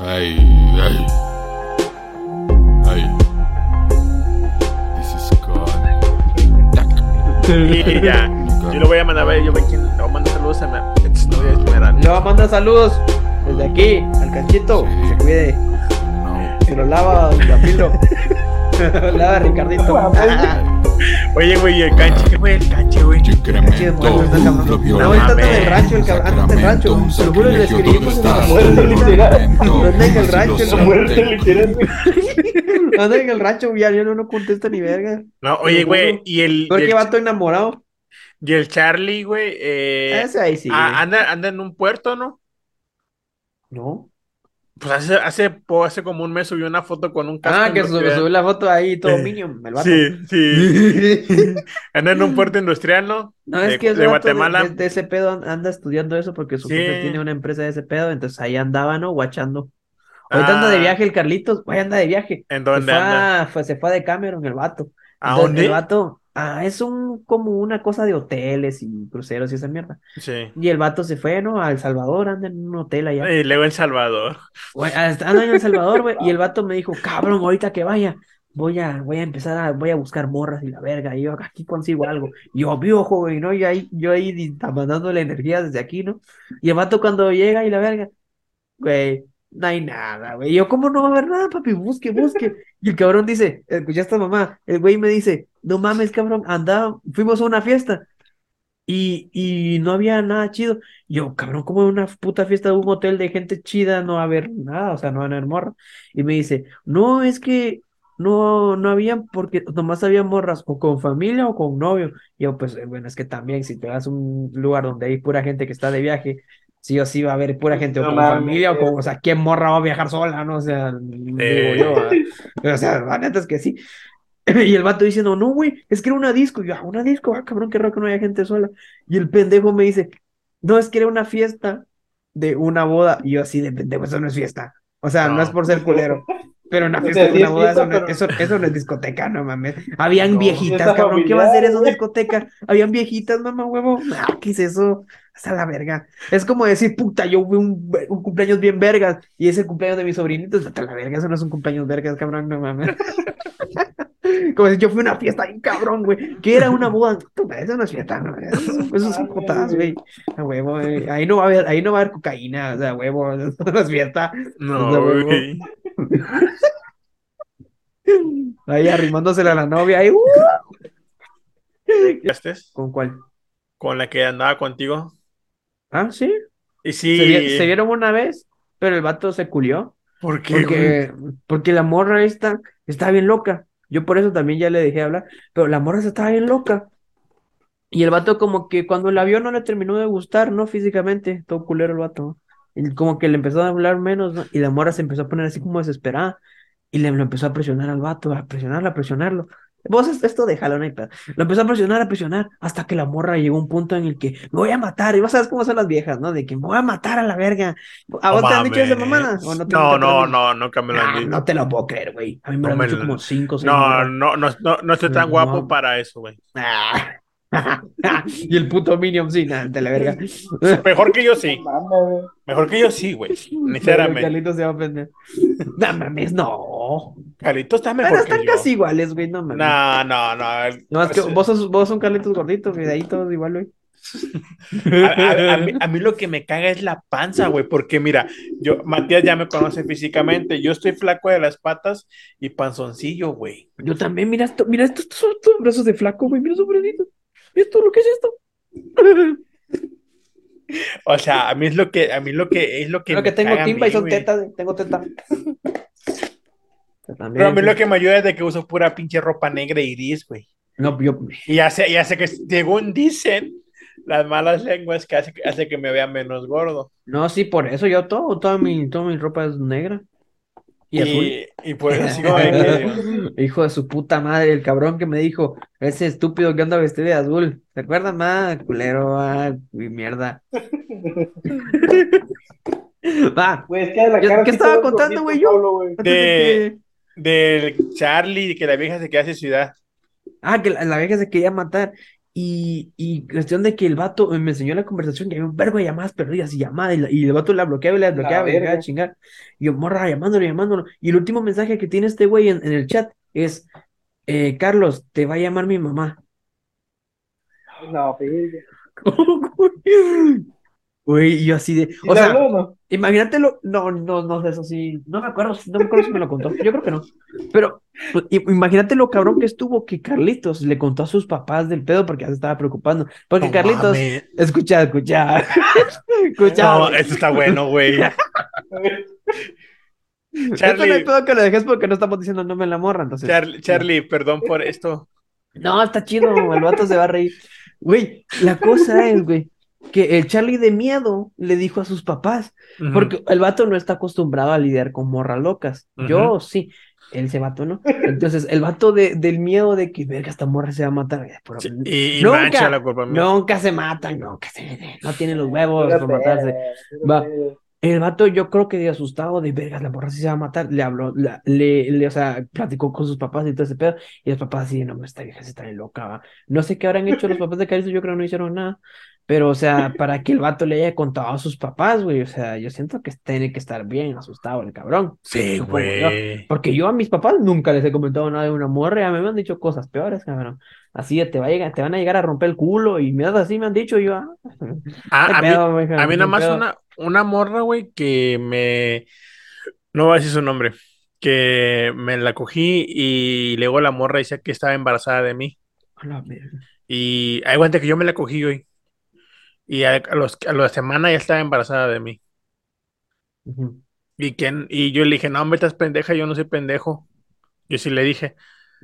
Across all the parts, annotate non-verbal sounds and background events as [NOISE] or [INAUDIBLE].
Hey, hey. Hey. This is God. Y ya, yo lo voy a mandar a ver, yo ve quién le voy a mandar saludos a mi exnovia Esmeralda. Le va a mandar saludos desde aquí al canchito. Sí. Que se cuide. No. Se lo lava Camilo. [LAUGHS] lava Ricardito. Oye, güey, el canche, ¿qué fue el canche, güey? Yo incremento Qué bueno está el cabrón. lo No, ahorita anda en el violento. rancho, el cabrón. Anda en el rancho. Juro, le escribimos en ¿dónde la muerte literal. Anda en el rancho, la muerte literal. Anda en el rancho, ya, no, no contesta ni verga. No, oye, güey, y el, y Porque el, va todo enamorado. y el Charlie, güey, eh, Ese ahí sí. ah, anda, anda en un puerto, ¿no? No. Pues hace, hace, hace como un mes subió una foto con un casco Ah, que subió industrial. la foto ahí todo Eh, Minion, el vato. Sí, sí. [LAUGHS] Anda en un puerto industrial, ¿no? No, de, es que ese de Guatemala. De, de ese pedo an- anda estudiando eso porque su Sí. tiene una empresa de ese pedo, entonces ahí andaba, ¿no? Guachando. Ahorita anda de Ah, viaje el Carlitos, güey, anda de viaje. ¿En Se dónde fue, anda? fue- se fue de Cameron el vato. ¿A Entonces, dónde? El vato, ah, es un como una cosa de hoteles y cruceros y esa mierda. Sí. Y el vato se fue, ¿no? A El Salvador, anda en un hotel allá. Y luego en Salvador. Anda en El Salvador, güey. Y el vato me dijo, cabrón, ahorita que vaya, voy a, voy a empezar a, voy a buscar morras y la verga. Y yo aquí consigo algo. Y yo, vio, joven, ¿no? Y ahí, yo ahí mandando la energía desde aquí, ¿no? Y el vato cuando llega y la verga, güey, no hay nada, güey. Yo, ¿cómo no va a haber nada, papi? Busque, busque. Y el cabrón dice, escuchaste mamá, el güey me dice, no mames, cabrón, anda, fuimos a una fiesta. Y, y no había nada chido. Y Yo, cabrón, como en una puta fiesta de un hotel de gente chida no va a haber nada, o sea, no van a haber morras. Y me dice, no, es que no, no habían, porque nomás había morras o con familia o con novio. Y yo, pues, eh, bueno, es que también si te vas a un lugar donde hay pura gente que está de viaje, sí o sí va a haber pura gente o con familia o con, o sea, ¿quién morra va a viajar sola? No, o sea, digo yo. [LAUGHS] O sea, la neta es que sí. [CLEARS THROAT] Y el vato diciendo, no, güey, es que era una disco. Y yo, "Ah, una disco, ah, cabrón, qué raro que no haya gente sola. Y el pendejo me dice, no, es que era una fiesta de una boda. Y yo así de pendejo, eso no es fiesta. O sea, no, No. es por ser culero. Pero una [LAUGHS] O fiesta sea, de una boda, eso, no, eso, eso no es discoteca, no mames. Habían No, viejitas, cabrón, ¿qué va a hacer familiar, eso discoteca? Habían viejitas, mamá huevo. Ah, ¿qué es eso? Hasta la verga. Es como decir, puta, yo fui un, un cumpleaños bien vergas y es el cumpleaños de mis sobrinitos. Hasta la verga, eso no es un cumpleaños vergas, cabrón, no mames. [LAUGHS] Como si yo fui a una fiesta bien cabrón, güey. Que era una boda. Eso no es fiesta, no. Eso, son jotadas, güey. A huevo, güey. Ahí no va a haber, ahí no va a haber cocaína, o sea, huevo. [LAUGHS] Eso no es fiesta. No, No, güey. güey. Ahí arrimándosela a la novia. Ahí, ¡uh! ¿Ya estés? ¿Con cuál? Con la que andaba contigo. Ah, sí. Y sí. Se, vi- se vieron una vez, pero el vato se culió. ¿Por qué, güey? Porque, porque la morra esta está bien loca. Yo por eso también ya le dejé hablar. Pero la morra esta estaba bien loca. Y el vato como que cuando la vio no le terminó de gustar, ¿no? Físicamente, todo culero el vato. Y como que le empezó a hablar menos, ¿no? Y la morra se empezó a poner así como desesperada. Y le empezó a presionar al vato, a presionarlo, a presionarlo. Vos es- esto déjalo, no hay pedo. Lo empezó a presionar, a presionar, hasta que la morra llegó a un punto en el que me voy a matar. Y vos sabes cómo son las viejas, ¿no? De que me voy a matar a la verga. ¿A vos No te han dicho esa mamada? ¿O no, No, no, no, nunca me lo han Ah, dicho. no te lo puedo creer, güey. A mí me lo han dicho como cinco o seis No, no, no, no, no estoy tan guapo para eso, güey. [LAUGHS] Y el puto Minion, sí, nada, de la verga. Mejor que yo sí. Mejor que yo sí, güey. Sinceramente. Carlitos se va a ofender. No mames, no. Carlito está Pero mejor están que yo. casi iguales, güey, no mames. No, no, no. el- No, es que pues, vos sos, vos son Carlitos gorditos, güey, de ahí todos igual, güey. A, a- a mí, a mí lo que me caga es la panza, güey, porque mira, yo, Matías ya me conoce físicamente, yo estoy flaco de las patas y panzoncillo, güey. Yo también, mira esto, mira estos son estos brazos de flaco, güey, mira esos bracitos. Esto, lo que es esto. O sea, a mí es lo que, a mí lo que es lo que Creo que tengo timba y son güey. tetas, tengo teta. También, Pero a mí lo que me ayuda es de que uso pura pinche ropa negra y gris, güey. No, yo, Y hace, y hace que, según dicen las malas lenguas, que hace, que hace que me vea menos gordo. no, sí, por eso yo todo, toda mi, toda mi ropa es negra. Y, azul. Y, y pues así como de que- Hijo de su puta madre, el cabrón que me dijo, ese estúpido que anda vestido de azul. ¿Se acuerdan más? Culero, ah, mi mierda. [LAUGHS] Va, Güey, es que de la ¿Qué- cara qué sí estaba te contando, güey, yo? De- que- del Charlie, que la vieja se queda sin ciudad. Ah, que la, la vieja se quería matar. Y, y cuestión de que el vato me enseñó la conversación y había un verbo de llamadas perdidas y llamadas y, la- y el vato la bloqueaba y la bloqueaba y verga. chingar. Y yo, morra, llamándolo, llamándolo. Y el último mensaje que tiene este güey en, en el chat es, eh, Carlos, te va a llamar mi mamá. No, verga. [LAUGHS] Güey, yo así de. Imagínatelo, no, no, no sé, eso sí, no me acuerdo, no me acuerdo si me lo contó, yo creo que no, pero pues, imagínate lo cabrón que estuvo que Carlitos le contó a sus papás del pedo porque ya se estaba preocupando, porque No Carlitos, mames. escucha, escucha, [LAUGHS] escucha, No, esto está bueno, güey. [LAUGHS] Esto no Charlie, pedo que lo dejes porque no estamos diciendo no me la morra, entonces, Charlie, Charlie, perdón por esto. no, está chido, el vato se va a reír, güey, la cosa es, güey, que el Charlie de miedo le dijo a sus papás. Porque el vato no está acostumbrado a lidiar con morras locas. Yo sí, él ese vato no. Entonces, el vato de, del miedo de que, verga, esta morra se va a matar. pero Sí, y, nunca, mancha la culpa mía. nunca se matan, nunca se no tienen los huevos para matarse. Va. El vato, yo creo que de asustado de vergas, la morra sí se va a matar, le habló, la- le, le, o sea, platicó con sus papás y todo ese pedo, y los papás así, no, esta vieja se está loca, va. No sé qué habrán hecho los papás de Carlos, yo creo que no hicieron nada, pero, o sea, para que el vato le haya contado a sus papás, güey, o sea, yo siento que tiene que estar bien asustado el cabrón. Sí, güey. Porque yo a mis papás nunca les he comentado nada de una morra, y a mí me han dicho cosas peores, cabrón. Así te va a llegar, te van a llegar a romper el culo, y mierda así me han dicho, yo, ah, a mí, pedo, a mí nada más una, una morra, güey, que me... No voy a decir su nombre. Que me la cogí y luego la morra decía que estaba embarazada de mí. Y cuenta que yo me la cogí hoy. Y a, los, a la semana ya estaba embarazada de mí. Y, que, y yo le dije, no, hombre, estás pendeja, yo no soy pendejo. Yo sí le dije.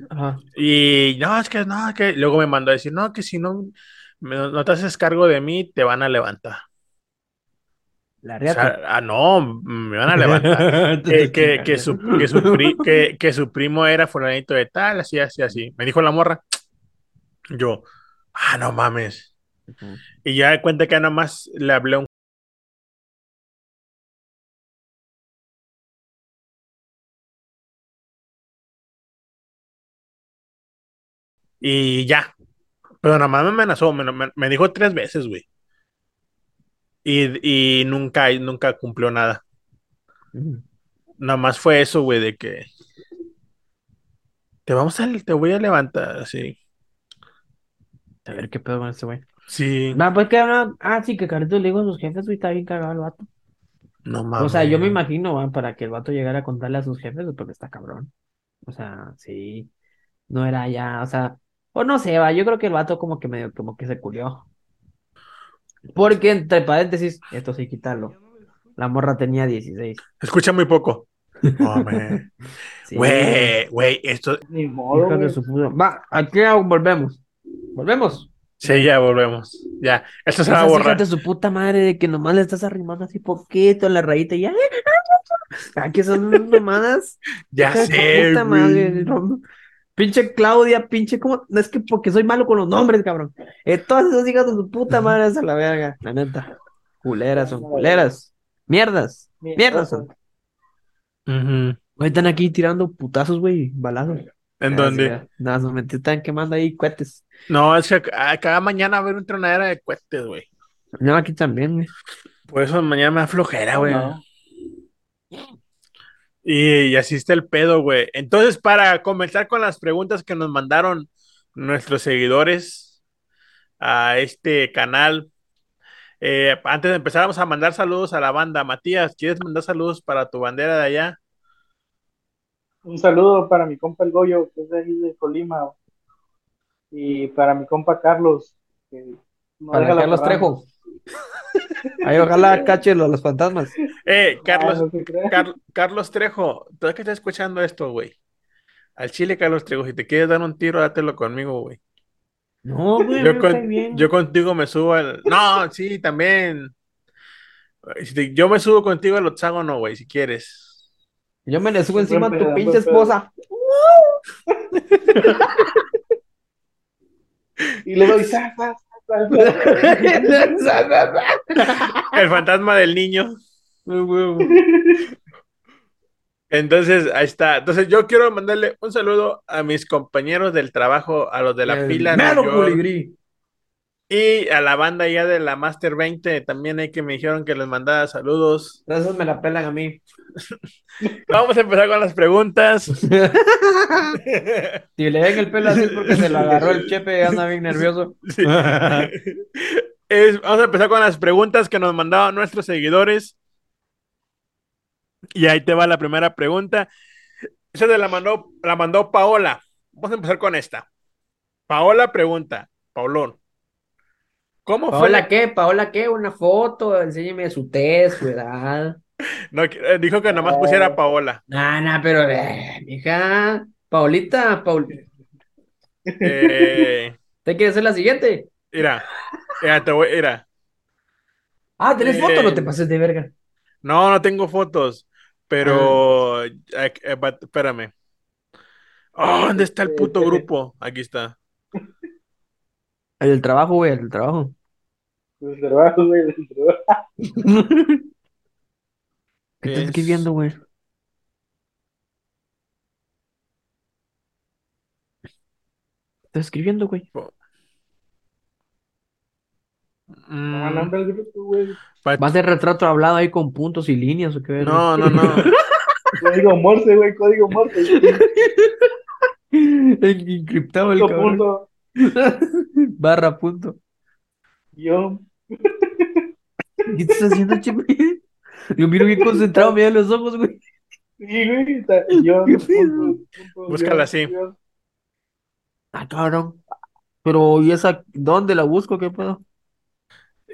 Ajá. Y no, es que no, que luego me mandó a decir, no, que si no, me- no te haces cargo de mí, te van a levantar. La O sea, ah, no, me van a levantar. [LAUGHS] que, que, que su, que, su pri- [LAUGHS] que, que su primo era fulanito de tal, así, así, así. Me dijo la morra. Yo, ah, no mames. Y ya de cuenta que nada más le hablé a un... Y ya. Pero nada más me amenazó, me, me- me dijo tres veces, güey. Y, y nunca, nunca cumplió nada. Ujú. Nada más fue eso, güey, de que te vamos a, te voy a levantar, así. A ver qué pedo con este güey. Sí, Va, pues que no, ah, sí, que Carlitos le dijo a sus jefes, güey, está bien cagado el vato. no mames. O sea, yo me imagino, va, para que el vato llegara a contarle a sus jefes, güey, porque está cabrón. O sea, sí, no era ya, o sea, o no sé, va, yo creo que el vato como que medio, como que se culió. Porque, entre paréntesis, esto sí, quitarlo. La morra tenía 16. Escucha muy poco. [LAUGHS] Hombre. Sí, Güey, güey, esto. Ni modo, güey. Va, aquí volvemos. Volvemos. Sí, ya volvemos. Ya, esto se va a borrar. de su puta madre de que nomás le estás arrimando así poquito en la rayita y ya. [LAUGHS] Aquí son unas mamadas. Ya sé, puta madre. Pinche Claudia, pinche, ¿cómo? No es que porque soy malo con los nombres, cabrón. Eh, todas esas hijas de su puta madre es a la verga, la neta. Culeras son culeras. Mierdas. Mierdas son. Güey, están aquí tirando putazos, güey, balazos. ¿En Ah, dónde? Nada, nos metí, están quemando ahí cohetes. No, es que ca- cada mañana va a haber un tronadera de cohetes, güey. No, aquí también, güey. Por eso mañana me da flojera, güey. No. Y, y así está el pedo, güey. Entonces, para comenzar con las preguntas que nos mandaron nuestros seguidores a este canal, eh, antes de empezar, vamos a mandar saludos a la banda. Matías, ¿quieres mandar saludos para tu bandera de allá? Un saludo para mi compa el Goyo, que es de ahí de Colima. Y para mi compa Carlos, que no Para deja la Carlos. Trejo. Ahí ojalá cache los, los fantasmas. Eh, Ah, Carlos, no. Car- Carlos Trejo, tú que estás escuchando esto, güey. Al chile, Carlos Trejo, si te quieres dar un tiro, dátelo conmigo, güey. No, güey, Yo, con- bien. yo contigo me subo al. No, sí, también. Yo me subo contigo al octágono, güey, si quieres. Yo me le subo encima a tu pinche esposa. [LAUGHS] Y le doy. El fantasma del niño. [LAUGHS] Huevo. Entonces, ahí está. Entonces, yo quiero mandarle un saludo a mis compañeros del trabajo, a los de la El pila. mero York. Y a la banda ya de la Master 20 también hay que me dijeron que les mandaba saludos. Esos me la pelan a mí. [LAUGHS] Vamos a empezar con las preguntas. [LAUGHS] Si le ven el pelo así porque se lo agarró el chepe anda bien nervioso. Sí. Es- vamos a empezar con las preguntas que nos mandaban nuestros seguidores. Y ahí te va la primera pregunta. Esa te la mandó, la mandó Paola. Vamos a empezar con esta. Paola pregunta, Paulón. ¿Cómo fue? ¿Paola la- qué? ¿Paola qué? Una foto, enséñeme su test, su edad. No, que- eh, dijo que nomás pusiera Paola. Nah, nah, pero, eh, mija, Paulita, Paul, Eh, [LAUGHS] ¿te quieres ser la siguiente? mira, mira, te voy, mira. Ah, ¿tenés Eh, foto? No te pases de verga. No, no tengo fotos, pero eh, eh, but- espérame. Oh, ¿dónde está el puto grupo? Aquí está. El del trabajo, güey, el del trabajo. Del trabajo, güey, del trabajo. ¿Qué estás Es- escribiendo, güey? ¿Qué estás escribiendo, güey? Mm, No, nombre del grupo, güey. ¿Va a ser retrato hablado ahí con puntos y líneas o qué? No, no, no. [LAUGHS] Código Morse, güey, código Morse. El encriptado el cabrón. punto, [LAUGHS] Barra punto. guion. ¿Qué estás haciendo, chepe? Lo miro bien concentrado, mira los ojos, güey. Sí, güey, está- ¿Qué punto, punto, Búscala así. Ah, cabrón. Pero, ¿y esa? ¿Dónde la busco? ¿Qué pedo?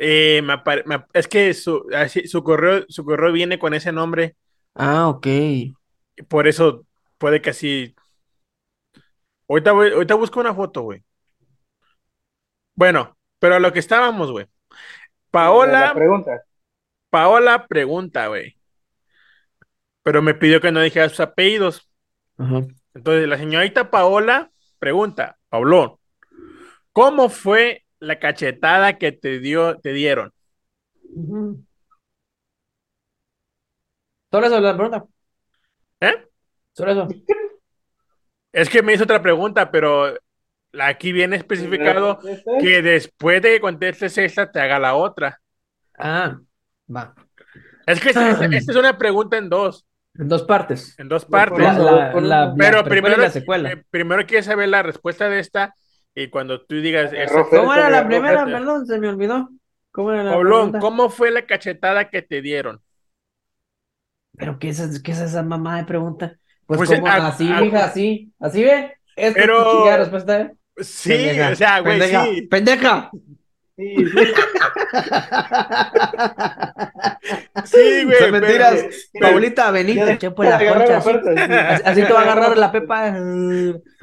Eh, me apare- me ap- es que su, así- su correo, su correo viene con ese nombre, Ah, ok. por eso puede que así. Ahorita, voy- ahorita busco una foto, güey. Bueno, pero a lo que estábamos, güey. La Paola, pregunta. Paola pregunta, güey. Pero me pidió que no dijera sus apellidos. Ajá. Entonces, la señorita Paola pregunta, Paulón, ¿cómo fue la cachetada que te dio, te dieron? Ujú. Solo eso, la pregunta. ¿Eh? Solo eso. Es que me hizo otra pregunta, pero aquí viene especificado que después de que contestes esta, te haga la otra. Ah, va. Es que esta, esta- esta es una pregunta en dos, En dos partes. en dos partes. La, eso, la, por la, eso. la Pero primero, la secuela. eh, primero quieres saber la respuesta de esta y cuando tú digas, esa- ¿Cómo era la primera? Perdón, se me olvidó. ¿Cómo era la pregunta? ¿cómo fue la cachetada que te dieron? ¿Pero qué es, qué es esa mamá de pregunta? Pues, Pues, como a- así, a- mija, así. ¿Así ve? ¿Esta Pero- chingada respuesta? eh? Sí, Pendeja, o sea, güey, pendeja, sí. ¡Pendeja! Sí, sí. Sí, güey. Son mentiras. pero- Paulita, che, pues la concha. la Así, te va a agarrar la pepa.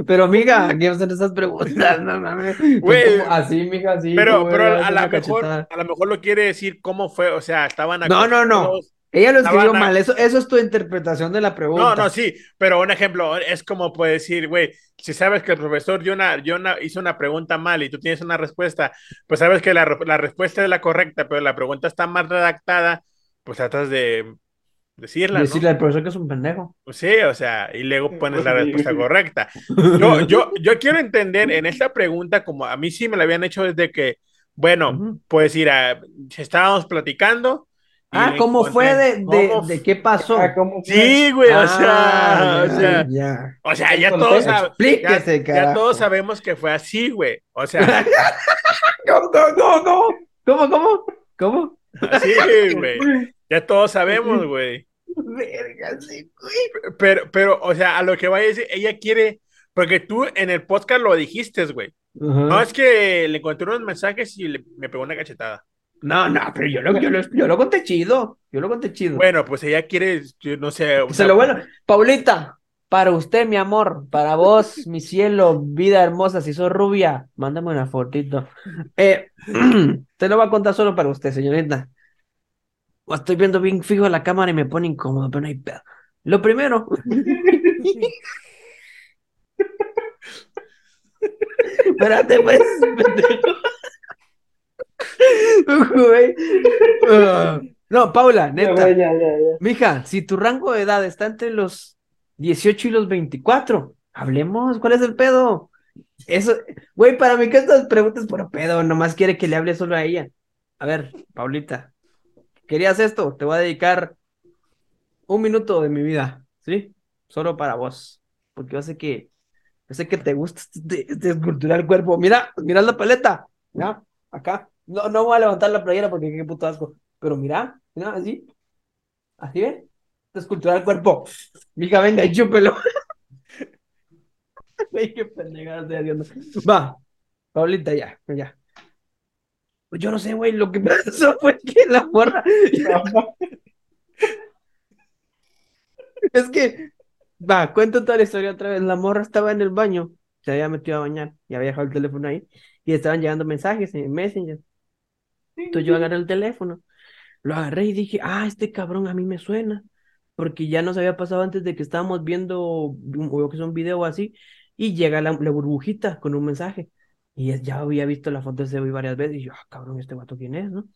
Pero, amiga, ¿qué hacen esas preguntas? No mames. Güey. como Así, mija, así. Pero, como pero era a lo mejor, cachetada. a lo mejor lo quiere decir cómo fue, o sea, estaban No, no, no. Ella lo escribió mal. Eso, eso es tu interpretación de la pregunta. No, no, sí, pero un ejemplo es como puede decir, güey, si sabes que el profesor dio una, dio una- hizo una pregunta mal y tú tienes una respuesta, pues sabes que la, re- la respuesta es la correcta, pero la pregunta está mal redactada, pues tratas de decirla, ¿no? Decirle al profesor que es un pendejo. Pues sí, o sea, y luego pones la Sí. respuesta correcta. [LAUGHS] Yo, yo, yo quiero entender en esta pregunta, como a mí sí me la habían hecho desde que, bueno, Ujú. pues ir a, estábamos platicando. Ah, le ¿cómo fue de, de, ¿cómo de qué pasó? Ah. Sí, güey, o sea, Ah, o sea, ya. o sea, ya todos, ya, ya todos sabemos que fue así, güey. O sea, ¿Cómo, cómo, cómo? ¿Cómo, cómo? ¿Cómo? así, [LAUGHS] güey. Ya todos sabemos, [LAUGHS] güey. Verga, sí, güey. Pero, pero, o sea, a lo que vaya a decir, ella quiere, porque tú en el podcast lo dijiste, güey. No, es que le encontré unos mensajes y le- me pegó una cachetada. No, no, pero yo lo, yo lo, yo lo conté chido. Yo lo conté chido. Bueno, pues ella quiere, yo no sé. o sea, lo bueno. Paulita, para usted, mi amor, para vos, [LAUGHS] mi cielo, vida hermosa, si sos rubia, mándame una fotito. Eh, [CLEARS THROAT] te lo voy a contar solo para usted, señorita. O Estoy viendo bien fijo la cámara y me pone incómodo, pero no hay pedo. Lo primero. [LAUGHS] [LAUGHS] Espérate, pues. Güey. Ah. No, Paula, neta. güey, ya, ya, ya. Mija, si tu rango de edad está entre los 18 y los 24, hablemos, ¿cuál es el pedo? Eso, güey, para mí que estas preguntas por pedo, nomás quiere que le hable solo a ella. A ver, Paulita, ¿querías esto? Te voy a dedicar un minuto de mi vida, ¿sí? Solo para vos. Porque yo sé que, yo sé que te gusta este, este esculturar el cuerpo. Mira, mira la paleta. Acá. No, no voy a levantar la playera porque qué puto asco. Pero mira, mira, así. Así ve. Esculturar el cuerpo. Mija, venga y chúpelo. [LAUGHS] Qué estoy haciendo. Va, Paulita, ya, ya. Pues yo no sé, güey, lo que [LAUGHS] pasó fue que la morra. [LAUGHS] Es que, va, cuento toda la historia otra vez. La morra estaba en el baño, se había metido a bañar y había dejado el teléfono ahí y estaban llegando mensajes en Messenger. Entonces yo agarré el teléfono, lo agarré y dije, ah, este cabrón a mí me suena, porque ya nos había pasado antes de que estábamos viendo, un- o que es un video así, y llega la, burbujita con un mensaje. Y es- ya había visto la foto de ese varias veces y yo, ah, cabrón, este vato quién es, ¿no?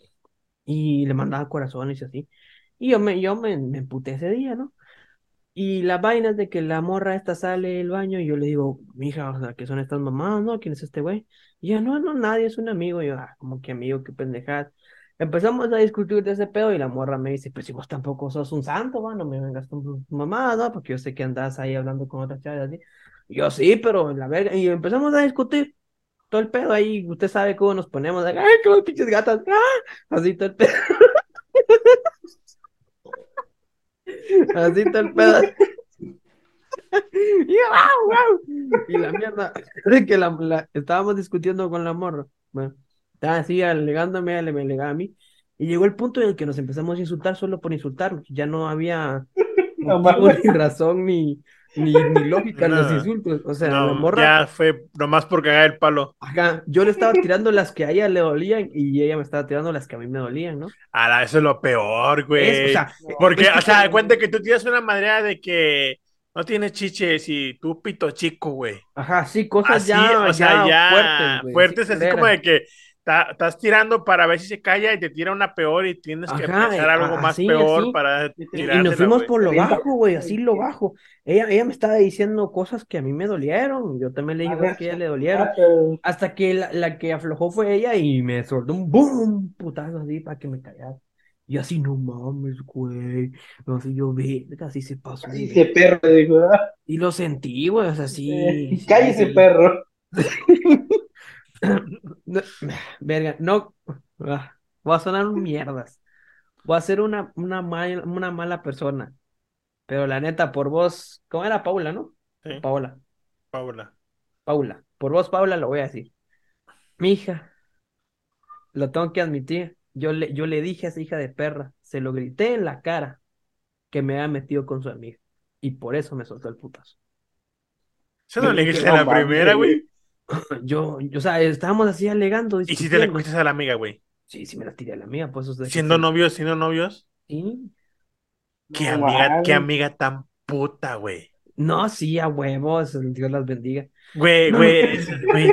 Y le mandaba corazones y así. Y yo me, yo me, me emputé ese día, ¿no? Y la vaina es de que la morra esta sale del baño y yo le digo, mija, o sea, ¿qué son estas mamás, no? ¿Quién es este güey? Y ella, no, no, nadie, es un amigo. Yo, ah, como que amigo, qué pendejada. Empezamos a discutir de ese pedo y la morra me dice, pues si vos tampoco sos un santo, va, no me vengas con tu mamá, ¿no? Porque yo sé que andas ahí hablando con otras chavas así. Yo, sí, pero la verga. Y empezamos a discutir todo el pedo ahí. Usted sabe cómo nos ponemos, ay, como pinches gatas, ¡ah! Así todo el pedo. Así el pedo. Y, la mierda, que la, la- estábamos discutiendo con la morra. Bueno, estaba así alegándome, ale- me alegaba a mí. Y llegó el punto en el que nos empezamos a insultar solo por insultarnos. Ya no había No ni razón, ni, ni, ni lógica en los No. insultos. O sea, la No, morra, ya fue nomás por cagar el palo. ajá, yo le estaba tirando las que a ella le dolían y ella me estaba tirando las que a mí me dolían, ¿no? Ala, eso es lo peor, Es, güey. o sea, Porque, es que o sea, de cuenta que tú tienes una madera de que no tienes chiches y tú pito chico, güey. ajá, sí, cosas Así, ya, o sea, ya, fuertes, güey, fuertes, sí, así como de que estás tirando para ver si se calla y te tira una peor y tienes que Ajá, pensar eh, algo a- más así, peor así. para Y, y nos fuimos güey. por lo bajo, güey, así lo bajo. Ella, ella me estaba diciendo cosas que a mí me dolieron, yo también le dije que a ella le dolieron. Ah, pero- Hasta que la, la que aflojó fue ella y me soltó un boom, putazo así para que me callara. Y así, no mames, güey. No sé, yo vi, así se pasó. Así ese perro, dijo, ¿verdad? Y lo sentí, güey, o sea, sí. Eh, sí, Cállese, sí. perro. [LAUGHS] No, verga, no. ah, voy a sonar un mierdas. Voy a ser una, una, mal- una mala persona. Pero la neta, por vos, ¿cómo era Paula, no? Sí, Paola, Paula. Paula. Por vos, Paula, lo voy a decir. Mi hija, lo tengo que admitir. Yo le, yo le dije a esa hija de perra, se lo grité en la cara que me había metido con su amiga. Y por eso me soltó el putazo. Eso no Yo le dije, a la primera, güey. [CLEARS THROAT] Yo, yo, o sea, estábamos así alegando, Y si te la cogiste a la amiga, güey. Sí, sí me la tiré a la mía, pues que Siendo sí. novios, siendo novios. Sí. Qué No amiga, qué amiga tan puta, güey. No, sí, a huevos, Dios las bendiga. Güey, No. güey, es- güey,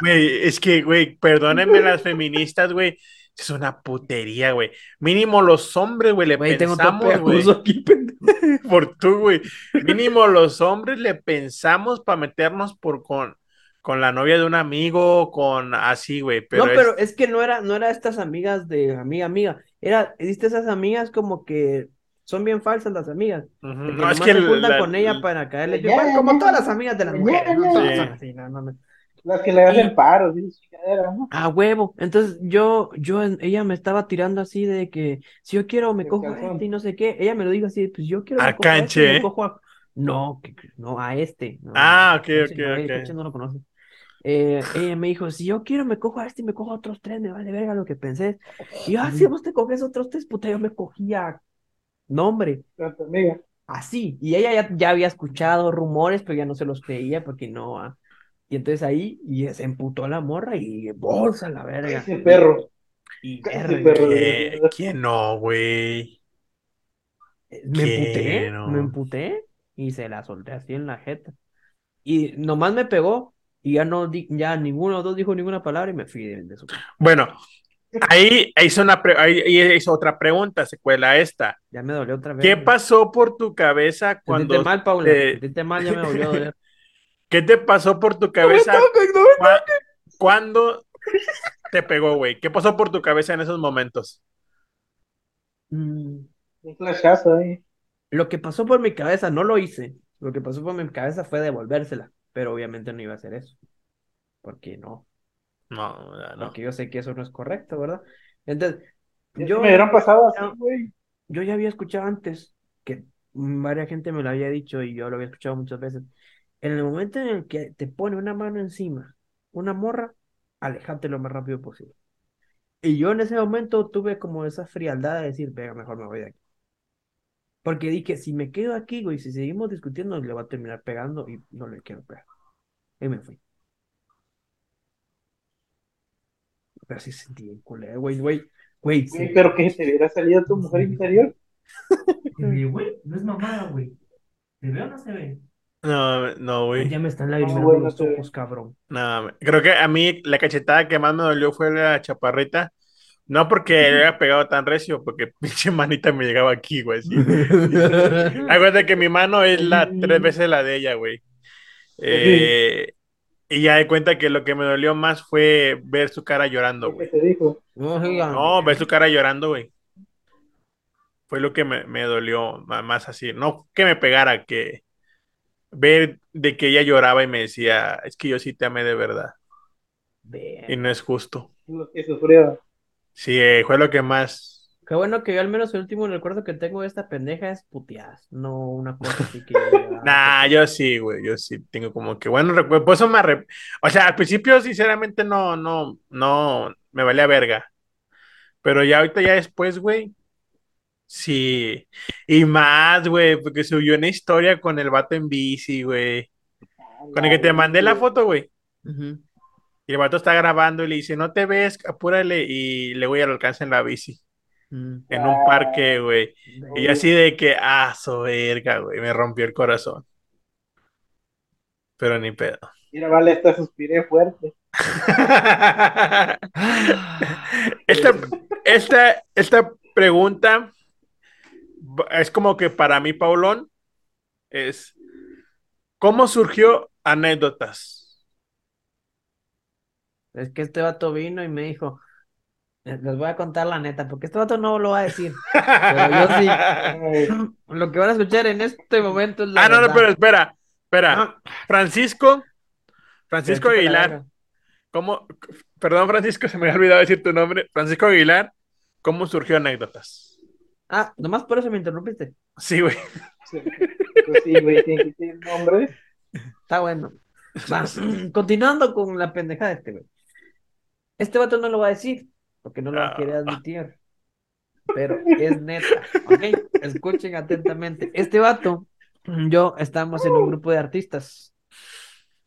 güey, es que, güey, perdónenme las feministas, güey. Es una putería, güey. Mínimo los hombres, güey, le Güey, tengo todo pensamos, güey. aquí. [LAUGHS] Por tú, güey. Mínimo los hombres le pensamos para meternos por con, con la novia de un amigo, con así, güey. Pero, No, pero es que no era, no era estas amigas de amiga, amiga. Era, viste esas amigas como que son bien falsas las amigas. De que no, es que se juntan la- con ella para caerle. Igual como todas las amigas de las mujeres, ¿no? Todas son así, no, no, no. Las que le hacen paro, ¿sí? ¿no? A huevo. Entonces yo, yo, ella me estaba tirando así de que si yo quiero me cojo a este y no sé qué. Ella me lo dijo así, pues yo quiero A este y canche, me ¿eh? cojo a... No, que- no, a este. no, Ah, no, ok, Canche ok, no, ok. Canche no lo conoce. Eh, ella me dijo, si yo quiero me cojo a este y me cojo a otros tres, me vale verga lo que pensé. Y yo, ah, si vos te coges otros tres, puta, yo me cogía nombre. Así, y ella ya, ya había escuchado rumores, pero ya no se los creía porque no. ah. Y entonces ahí y se emputó la morra y bolsa la verga. Ese perro. Y perro. ¿Qué- ¿Quién no, güey? me emputé, me emputé y se la solté así en la jeta. Y nomás me pegó y ya no di, ya ninguno de los dos dijo ninguna palabra y me fui de, de su casa. Bueno, ahí ahí hizo, una pre- ahí hizo otra pregunta, secuela esta. Ya me dolió otra vez. ¿Qué pasó por tu cabeza Sentiste cuando mal, Paula. te- Sentiste mal, ya me doler. [LAUGHS] ¿Qué te pasó por tu cabeza cua- cuando te pegó, güey? ¿Qué pasó por tu cabeza en esos momentos? Mm, Un flashazo ahí. Lo que pasó por mi cabeza, no lo hice. Lo que pasó por mi cabeza fue devolvérsela, pero obviamente no iba a hacer eso. Porque no, No, ya no. porque yo sé que eso no es correcto, ¿verdad? Entonces, yo, me hubieran pasado así, güey. yo ya había escuchado antes que varias gente me lo había dicho y yo lo había escuchado muchas veces. En el momento en el que te pone una mano encima, una morra, alejate lo más rápido posible. Y yo en ese momento tuve como esa frialdad de decir, venga, mejor me voy de aquí. Porque dije, si me quedo aquí, güey, si seguimos discutiendo, le va a terminar pegando y no le quiero pegar. Y me fui. Pero sí sentí bien culero, güey, güey, güey. Sí. pero que te hubiera salido tu mujer interior. [LAUGHS] Y, güey, no es mamada, güey. ¿Se ve o no se ve? No, no, güey. Ya me están güey, no los se ojos, cabrón. No, creo que a mí la cachetada que más me dolió fue la chaparrita. No porque le haya pegado tan recio, porque [LAUGHS] pinche manita me llegaba aquí, güey. así. [LAUGHS] Acuérdate que mi mano es la tres veces la de ella, güey. Eh, y ya de cuenta que lo que me dolió más fue ver su cara llorando, ¿Qué güey. te dijo? No, ver su cara llorando, güey. Fue lo que me, me dolió más así. No que me pegara, que ver de que ella lloraba y me decía, es que yo sí te amé de verdad. Y no es justo. Lo que sufrió. Sí, eh, fue lo que más. Qué bueno que yo al menos el último recuerdo que tengo de esta pendeja es puteadas, no una cosa así que [LAUGHS] diga, Nah, yo sí, güey. Yo sí tengo como que bueno recuerdo. Por eso me arrep- O sea, al principio, sinceramente, no, no, no me valía verga. Pero ya ahorita, ya después, güey. Sí. Y más, güey, porque subió una historia con el vato en bici, güey. Con el que te mandé la foto, güey. Ujú. Y el vato está grabando y le dice, no te ves, apúrale. Y le voy al alcance en la bici. Mm. En un parque, güey. Y así de que, ah, so verga, güey. Me rompió el corazón. Pero ni pedo. Mira, vale, hasta suspiré fuerte. [LAUGHS] Esta, esta, esta pregunta es como que para mí, Paulón, es ¿cómo surgió anécdotas? Es que este vato vino y me dijo, eh, les voy a contar la neta, porque este vato no lo va a decir. Pero yo sí. [LAUGHS] [CLEARS THROAT] Lo que van a escuchar en este momento es la Ah, no, no, pero espera, espera. Ah, Francisco, Francisco Aguilar. ¿cómo? Perdón, Francisco, [LAUGHS] se me había olvidado decir tu nombre. Francisco Aguilar, ¿cómo surgió anécdotas? Ah, nomás por eso me interrumpiste. Sí, güey. sí. Pues sí, güey, tiene que tener nombre. Está bueno. Va, [CLEARS THROAT] Continuando con la pendejada de este, güey. Este vato no lo va a decir, porque no lo Ah. quiere admitir. Pero es neta, ¿ok? Escuchen atentamente. Este vato, yo estábamos en un grupo de artistas.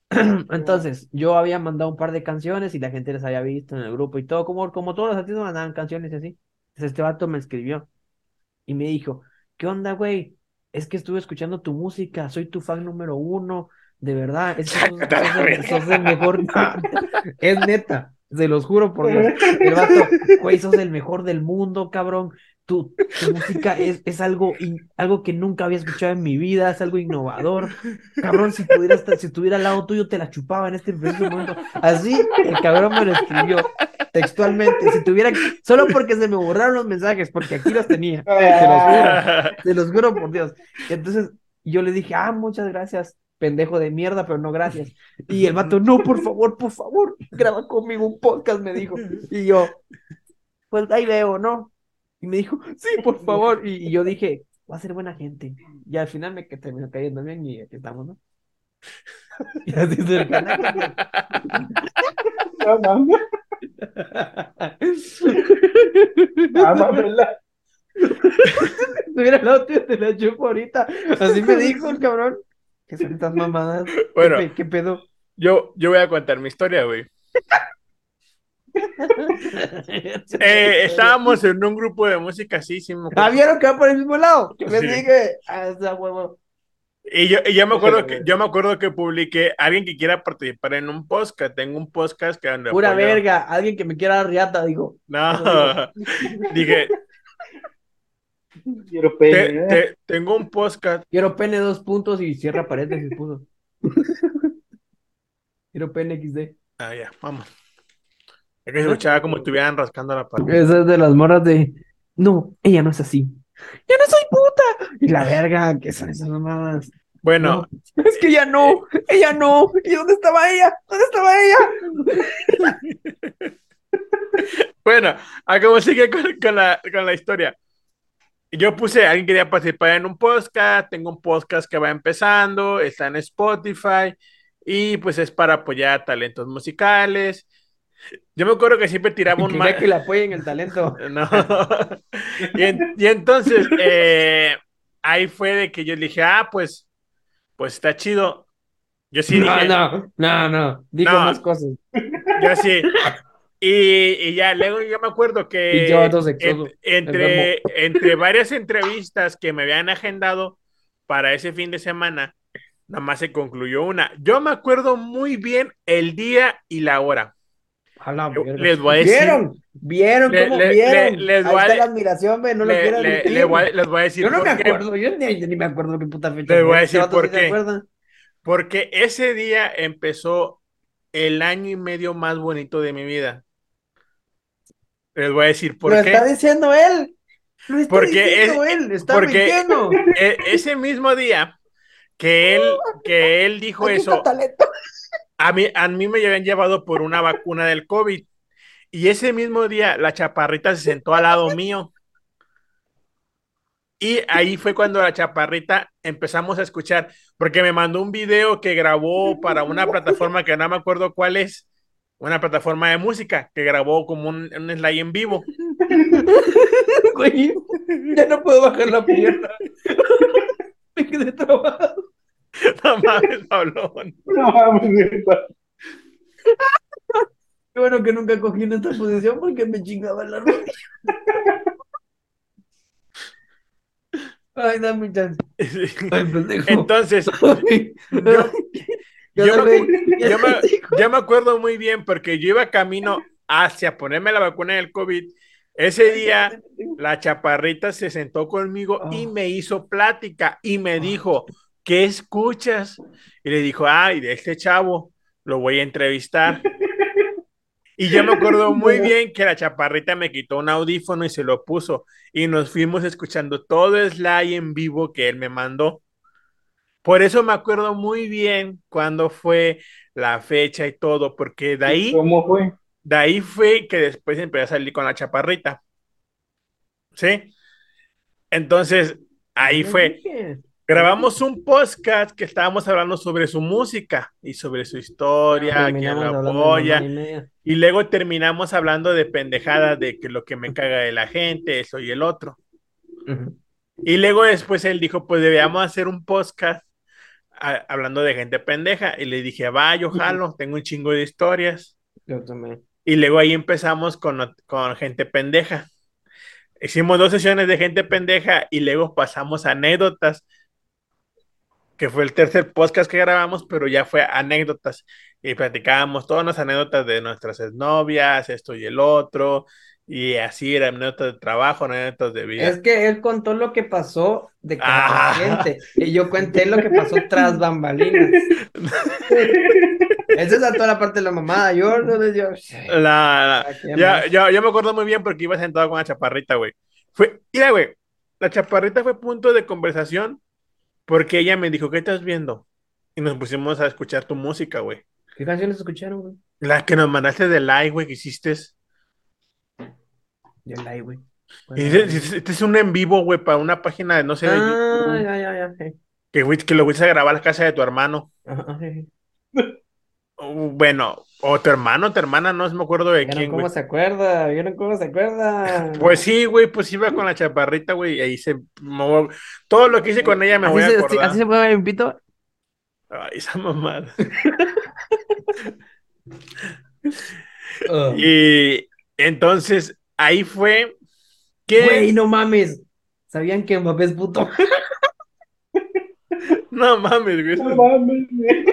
[CLEARS THROAT] Entonces, yo había mandado un par de canciones y la gente las había visto en el grupo y todo, como, como todos los artistas mandaban canciones y así. Entonces, este vato me escribió y me dijo, ¿qué onda, güey? Es que estuve escuchando tu música, soy tu fan número uno, de verdad, es que sos [LAUGHS] el mejor, [LAUGHS] es neta, se los juro por Dios. El vato, güey, sos el mejor del mundo, cabrón. Tu, tu música es, es algo, algo que nunca había escuchado en mi vida, es algo innovador. Cabrón, si pudiera estar, si estuviera al lado tuyo, te la chupaba en este preciso momento. Así, el cabrón me lo escribió textualmente. Si tuviera, solo porque se me borraron los mensajes, porque aquí los tenía. Te los juro. Te los juro por Dios. Entonces yo le dije, ah, muchas gracias, pendejo de mierda, pero no gracias. Y el vato, no, por favor, por favor, graba conmigo un podcast, me dijo. Y yo, pues ahí veo, ¿no? Y me dijo, sí, por favor. Y, y yo dije, va a ser buena gente. Y al final me que terminó cayendo bien y aquí estamos, ¿no? [LAUGHS] Y así es el canal. No mames, no mames, al lado tuyo, te la chupo ahorita. Así me dijo el cabrón. ¿Qué son estas mamadas? ¿Qué [LAUGHS] Bueno, ¿Qué pedo? yo, yo voy a contar mi historia, güey. [LAUGHS] Eh, estábamos en un grupo de música así, sí me. Ah, ¿vieron que va por el mismo lado? Que me Sí. dije, ah, esa huevo. Y yo, y yo me acuerdo que, yo me acuerdo que publiqué alguien que quiera participar en un podcast. Tengo un podcast que donde Pura verga, alguien que me quiera dar riata, digo. No, [LAUGHS] dije, Quiero pene, ¿eh? te- tengo un podcast. Quiero pene dos puntos y cierra paréntesis, puso. Tiro [LAUGHS] PNXD. Ah, ya, vamos. Es que se escuchaba como si estuvieran rascando la pared. Esa es de las morras de. No, ella no es así. ¡Ya no soy puta! Y la verga, ¿qué son esas mamadas? Bueno, No, es que ella no, ella no. ¿Y dónde estaba ella? ¿Dónde estaba ella? [LAUGHS] bueno, a como sigue con, con la, con la historia. Yo puse, alguien quería participar en un podcast, tengo un podcast que va empezando, está en Spotify y pues es para apoyar talentos musicales. Yo me acuerdo que siempre tiraba un Quería que le apoyen el talento. [LAUGHS] No. y, en- y entonces, eh, ahí fue de que yo dije, ah, pues, pues está chido. Yo sí no, dije, no, no, no. Digo No. más cosas. yo sí. Y, y ya, luego yo me acuerdo que en- entre, entre varias entrevistas que me habían agendado para ese fin de semana, nada más se concluyó una. Yo me acuerdo muy bien el día y la hora. La Yo les voy a decir- ¿Vieron? ¿Vieron Le- cómo le- vieron? le- les Ahí voy a- está la admiración, ve, no lo quiero les voy a decir Yo no me qué. acuerdo, yo ni, ni me acuerdo qué puta fecha. Les voy a decir por qué. Porque ese día empezó el año y medio más bonito de mi vida. Les voy a decir por Lo qué. está diciendo él. Lo está Porque diciendo es- él. Está porque- mintiendo. E- ese mismo día que él, que él dijo eso, talento. a mí, a mí me habían llevado por una vacuna del COVID. Y ese mismo día la chaparrita se sentó al lado mío. Y ahí fue cuando la chaparrita empezamos a escuchar, porque me mandó un video que grabó para una plataforma que no me acuerdo cuál es, una plataforma de música, que grabó como un, un slide en vivo. [LAUGHS] Güey, ya no puedo bajar la pierna. [LAUGHS] Me quedé trabado. No mames, Pablón. No mames. Qué bueno que nunca cogí en esta posición porque me chingaba la rodilla. [LAUGHS] Ay, dame chance. Ay, pendejo. Entonces, Ay, yo, yo me- yo me- dame- yo me acuerdo muy bien porque yo iba camino hacia ponerme la vacuna del COVID. Ese día la chaparrita se sentó conmigo y Oh. me hizo plática y me dijo, ¿qué escuchas? Y le dijo, ay, de este chavo, lo voy a entrevistar. [LAUGHS] Y yo me acuerdo muy bien que la chaparrita me quitó un audífono y se lo puso y nos fuimos escuchando todo el slide en vivo que él me mandó. Por eso me acuerdo muy bien cuándo fue la fecha y todo, porque de ahí ¿Cómo fue? de ahí fue que después empecé a salir con la chaparrita. ¿Sí? Entonces, ahí fue. dije. Grabamos un podcast que estábamos hablando sobre su música y sobre su historia, quién lo apoya. y. Y luego terminamos hablando de pendejadas, de que lo que me caga de la gente, eso y el otro. Ujú. Y luego después él dijo, pues debíamos hacer un podcast a- hablando de gente pendeja. Y le dije, va, yo jalo, tengo un chingo de historias. Yo también. Y luego ahí empezamos con, con gente pendeja. Hicimos dos sesiones de gente pendeja y luego pasamos a anécdotas, que fue el tercer podcast que grabamos, pero ya fue anécdotas. Y platicábamos todas las anécdotas de nuestras exnovias, esto y el otro. Y así eran anécdotas de trabajo, anécdotas de vida. Es que él contó lo que pasó de cada Ah. gente y yo conté lo que pasó tras [LAUGHS] bambalinas. Esa es a toda la parte de la mamada. Yo no les yo. La, la- ya, ya, yo me acuerdo muy bien porque iba sentado con la chaparrita, güey. Fue, mira, güey, la chaparrita fue punto de conversación porque ella me dijo, ¿qué estás viendo? Y nos pusimos a escuchar tu música, güey. ¿Qué canciones escucharon, güey? La que nos mandaste de live, güey, que hiciste. Yo like, güey. Dice, Este es un en vivo, güey, para una página de no sé, de Ah, YouTube, ya, ya, ya. sí. que, güey, que lo fuiste a grabar a la casa de tu hermano. Ajá, sí. Uh, Bueno, o tu hermano, tu hermana, no me acuerdo de ¿Vieron quién, cómo güey. se acuerda? ¿Vieron cómo se acuerda? Pues sí, güey, pues iba con la chaparrita, güey, y ahí se... mo- Todo lo que hice con ella me voy a se, acordar. así se mueve mi pito. Ay, esa mamada. Ah. [LAUGHS] Y entonces ahí fue que Güey, no mames. ¿Sabían que Mbappé es puto? [LAUGHS] no mames, güey. No mames, güey.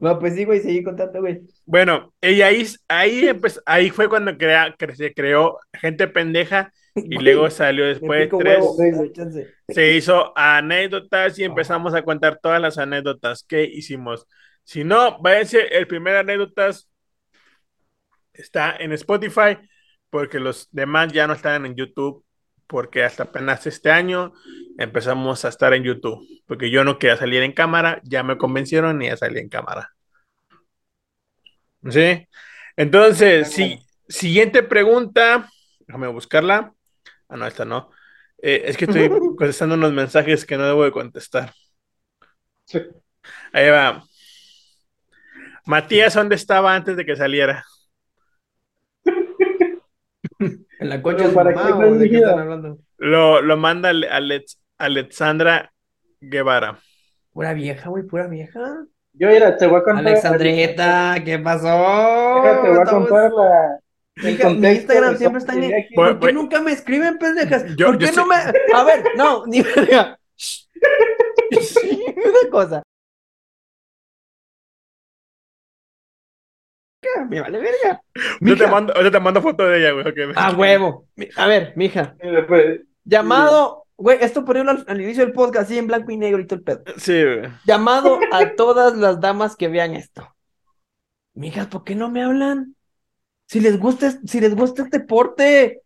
No, pues sí, güey, seguí contando, güey. Bueno, y ahí, ahí, empezó- ahí fue cuando crea, que se creó Gente Pendeja y luego salió después tres. huevo. Se hizo anécdotas y empezamos a contar todas las anécdotas que hicimos. Si no, váyanse, el primer anécdotas está en Spotify porque los demás ya no están en YouTube porque hasta apenas este año empezamos a estar en YouTube porque yo no quería salir en cámara, ya me convencieron y ya salí en cámara. ¿Sí? Entonces, sí, siguiente pregunta, déjame buscarla. Ah, no, esta no. Eh, es que estoy [LAUGHS] contestando unos mensajes que no debo de contestar. Sí. Ahí va. Matías, ¿dónde estaba antes de que saliera? ¿En la de su ¿para mamá qué de están hablando? Lo, lo manda Ale- Alex- Alexandra Guevara. Pura vieja, güey, pura vieja. Yo, mira, te voy a contar. Alexandreta, ¿qué pasó? Déjate, te voy a Estamos- contar la. el mi Instagram siempre está en... Bueno, ¿Por qué nunca me escriben, pendejas? Yo- ¿Por yo qué no sé- me...? A ver, no, ni [LAUGHS] verga. Una cosa. Me vale verga. Yo te mando, ahorita te mando foto de ella, güey. A huevo. Mi- A ver, mija. Y después, Llamado, güey, esto ponerlo al, al inicio del podcast, así en blanco y negro y todo el pedo. Sí, güey. Llamado [LAUGHS] a todas las damas que vean esto. Mijas, ¿por qué no me hablan? Si les gusta, si les gusta este deporte,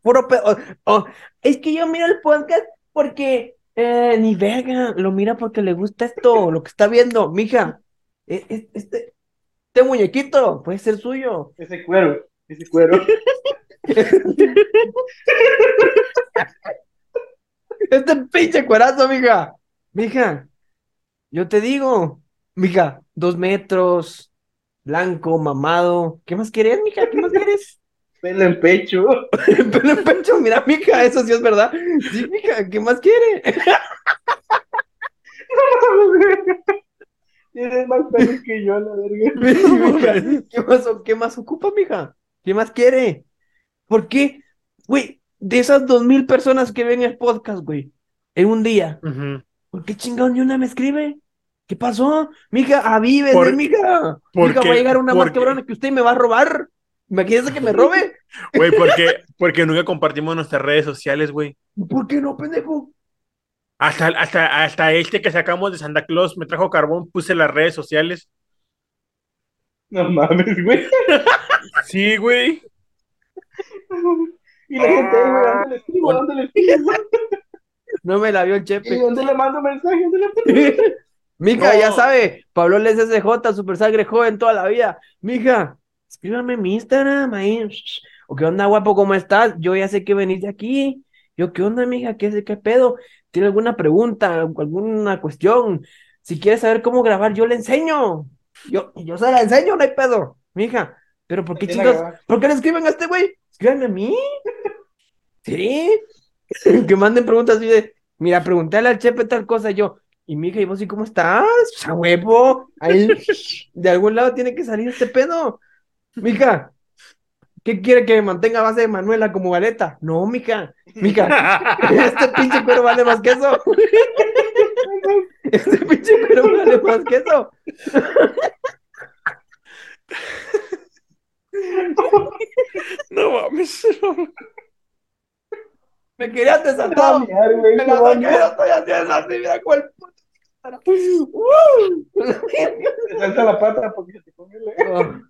puro pedo. o- o, es que yo miro el podcast porque eh, ni verga, lo mira porque le gusta esto, lo que está viendo, mija. e- e- Este, este muñequito puede ser suyo. ese cuero, ese cuero. [LAUGHS] Este pinche cuerazo, mija. Mija, yo te digo, mija, dos metros, blanco, mamado. ¿Qué más quieres, mija? ¿Qué más quieres? Pelo en pecho. [LAUGHS] Pelo en pecho, mira, mija, eso sí es verdad. Sí, mija, ¿qué más quiere? [LAUGHS] Tienes más pelo que yo, la verga. [LAUGHS] ¿Qué más, qué más ocupa, mija? ¿Qué más quiere? ¿Por qué? Güey, de esas dos mil personas que ven el podcast, güey, en un día. ¿por qué chingón ni una me escribe? ¿Qué pasó? Mija, avívese, Por- mija. porque- Mija, va a llegar una más cabrona que usted y me va a robar. Imagínese que me robe. [LAUGHS] Güey, porque, porque nunca compartimos nuestras redes sociales, güey. ¿Por qué no, pendejo? Hasta, hasta, hasta este que sacamos de Santa Claus me trajo carbón, puse las redes sociales. No mames, güey. [LAUGHS] Sí, güey. Y la gente, "Ey, güey, ¿dónde le escribo? ¿Dónde le escribo? [LAUGHS] No me la vio el ¿Y chepe. dónde le mando mensaje? ¿Dónde le [LAUGHS] Mija, No. ya sabe, Pablo Les SJ, super sangre joven toda la vida. Mija, escríbame en mi Instagram ahí. O qué onda, guapo, ¿cómo estás? Yo ya sé que venís de aquí. Yo, ¿qué onda, mija? ¿Qué, qué pedo? ¿Tiene alguna pregunta, alguna cuestión? Si quieres saber cómo grabar, yo le enseño. Yo, yo se la enseño, no hay pedo. Mija, pero ¿por qué chicos? ¿Por qué le escriben a este güey? Escríbanme a mí. Sí. [LAUGHS] Que manden preguntas así de, mira, preguntéle al Chepe tal cosa. y Yo, y mija, ¿y vos y cómo estás? Pues, a huevo. Ahí, [LAUGHS] de algún lado tiene que salir este pedo. Mija, ¿qué quiere que me mantenga a base de Manuela como galeta? No, mija. Mija, [LAUGHS] este pinche cuero vale más que eso. Este pinche cuero vale más que eso. No mames. Me querías güey, Me la saqué, no estoy haciendo así, mira cuál puto. ¡Uh! Te salta la pata porque se te el...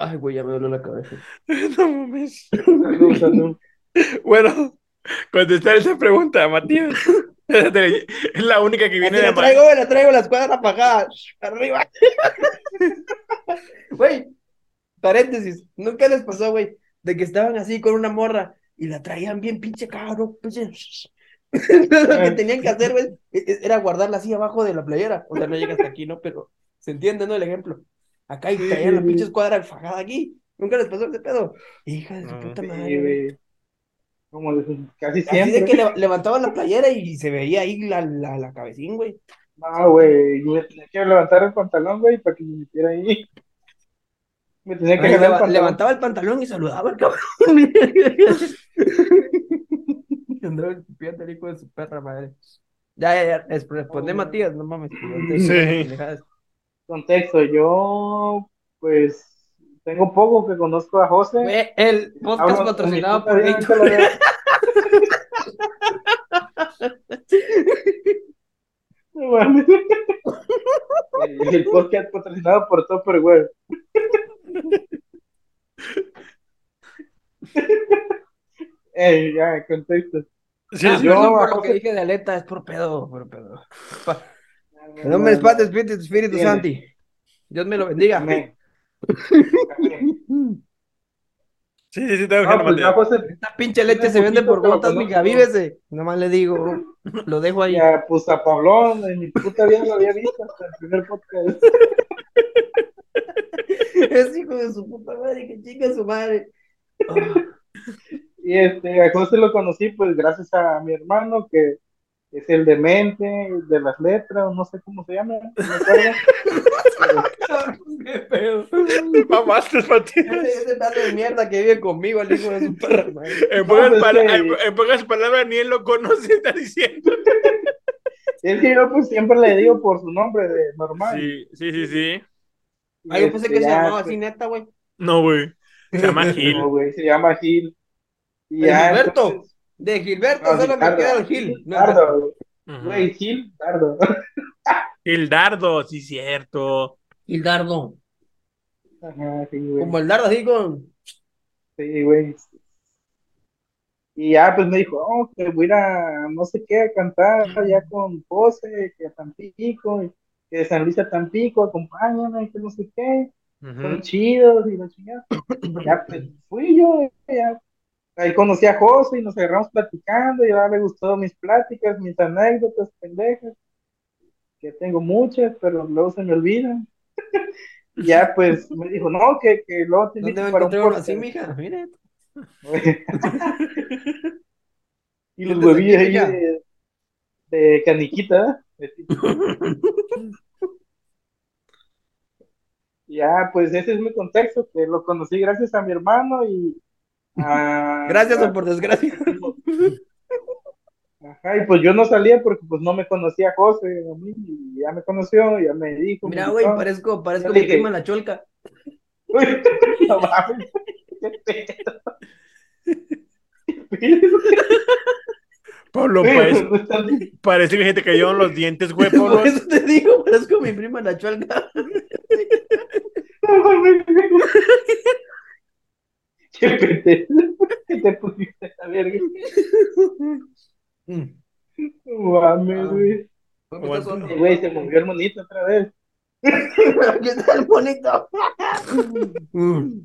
Ay, güey, ya me duele la cabeza. [LAUGHS] No mames. [LAUGHS] Bueno, contestar esa pregunta, Matías. Es la única que viene Así de la traigo, la traigo la escuadra apagada. Arriba. [LAUGHS] Güey, paréntesis. Nunca les pasó, güey, de que estaban así con una morra y la traían bien pinche cabrón, pinche. Lo que tenían que hacer, güey, e- e- era guardarla así abajo de la playera. O sea, no llega hasta aquí, ¿no? Pero se entiende, ¿no? El ejemplo. Acá y Sí, traían la sí, pinche sí. escuadra fajada aquí. Nunca les pasó ese pedo. Hija de su Ah, puta Sí, madre, güey. güey. Como de- casi Así de siempre. que le- levantaban la playera y se veía ahí la, la, la cabecín, güey. No, güey, yo me tenía que levantar el pantalón, güey, para que me metiera ahí. Me tenía que Ay, jalar el levantaba el pantalón y saludaba al cabrón. [LAUGHS] Andaba el hijo de su perra madre. Ya, ya, ya. es- Responde Matías, no mames. Sí. Contexto, yo pues tengo poco que conozco a José. Güey, el podcast Hablo- patrocinado por No mames. El el podcast patrocinado por Tupperware. Ey, ya, contexto. Sí, Ah, yo- perdón por lo que dije de aleta, es por pedo, por pedo. En nombre del Padre, Espíritu, Espíritu. Santi. Dios me lo bendiga. Amén. sí, [LAUGHS] sí, sí, tengo que No, pues mandar. ya José, Esta pinche leche se vende por gotas, mija, no- vívese. Nomás le digo, [LAUGHS] lo dejo ahí. ya, pues a Pablón, en mi puta vida lo había visto hasta el primer podcast. [LAUGHS] Es hijo de su puta madre, que chinga su madre. Y este, a José lo conocí pues gracias a mi hermano que es el demente de las letras, no sé cómo se llama, no me acuerdo. [LAUGHS] Qué pedo. Mamaste. Ese, ese tal de mierda que vive conmigo, el hijo de su perra madre. En pocas, No, es pala- que- en- pocas palabras, ni él lo conoce, está diciendo. Es que yo pues siempre le digo por su nombre de normal. Sí, sí, sí, sí. Ah, yo pensé este, que se ya, llamaba pues, así, neta, güey. No, güey. Se llama Gil. no, güey, se llama Gil. Y ya, Gilberto. entonces- De Gilberto no, solo me Gildardo, queda el Gil. No, Gildardo, güey. Ujú. Güey, Gil, Dardo. [LAUGHS] Gildardo, sí, cierto. Gildardo. Ajá, sí, güey. Como el dardo así con. Sí, güey. Y ya, pues me dijo, oh, que voy a ir a no sé qué a cantar allá con José, que a Tampico, que de San Luis a Tampico, acompáñame, que no sé qué, son chidos y la chingada. Ya, pues fui yo, ya. Ahí conocí a José y nos agarramos platicando, y ahora le gustó mis pláticas, mis anécdotas pendejas, que tengo muchas, pero luego se me olvidan. [LAUGHS] Ya, pues me dijo, no, que, que luego te ¿Dónde invito para un uno así, podcast". mija? [LAUGHS] Y los huevillos ahí de, de caniquita. [LAUGHS] Ya, pues ese es mi contexto, que lo conocí gracias a mi hermano y a- Gracias o por desgracia. [LAUGHS] Ajá, y pues yo no salía porque pues no me conocía José, a mí, y ya me conoció, ya me dijo. Mira, güey, "Ah, parezco, parezco mi prima la cholca. [LAUGHS] uy, no mames, qué pedo. Pablo, parece, parece que se te cayeron los dientes, güey, [LAUGHS] Pablo. Por eso te digo, parezco mi prima la cholca. Qué pendejo. ¿Qué te pusiste a verga? Mm. Mames, Ah. güey. Eh, Güey, se movió el monito otra vez. [LAUGHS] Aquí está el bonito. Mm.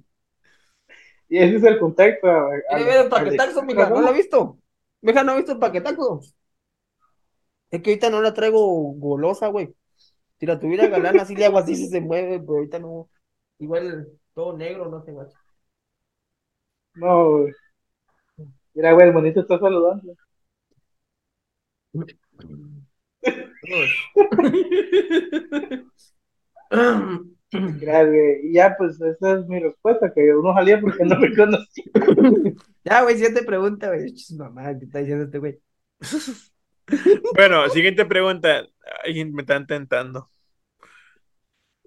Y ese es el contexto. a- a- Quiere ver el paquetazo, mija, ¿no lo ha visto? Mija, ¿no ha visto el paquetazo? Es que ahorita no la traigo golosa, güey. Si la tuviera galana, así le hago así si se mueve, pero ahorita no. Igual todo negro, no sé, guacho. No, güey. Mira, güey, el monito está saludando. Gracias, güey. Y ya, pues, esa es mi respuesta, que yo no salía porque no me conocía. [LAUGHS] Ya, güey, siguiente pregunta, güey. Mamá, ¿qué está diciendo este güey? Bueno, siguiente pregunta. Ay, me están tentando.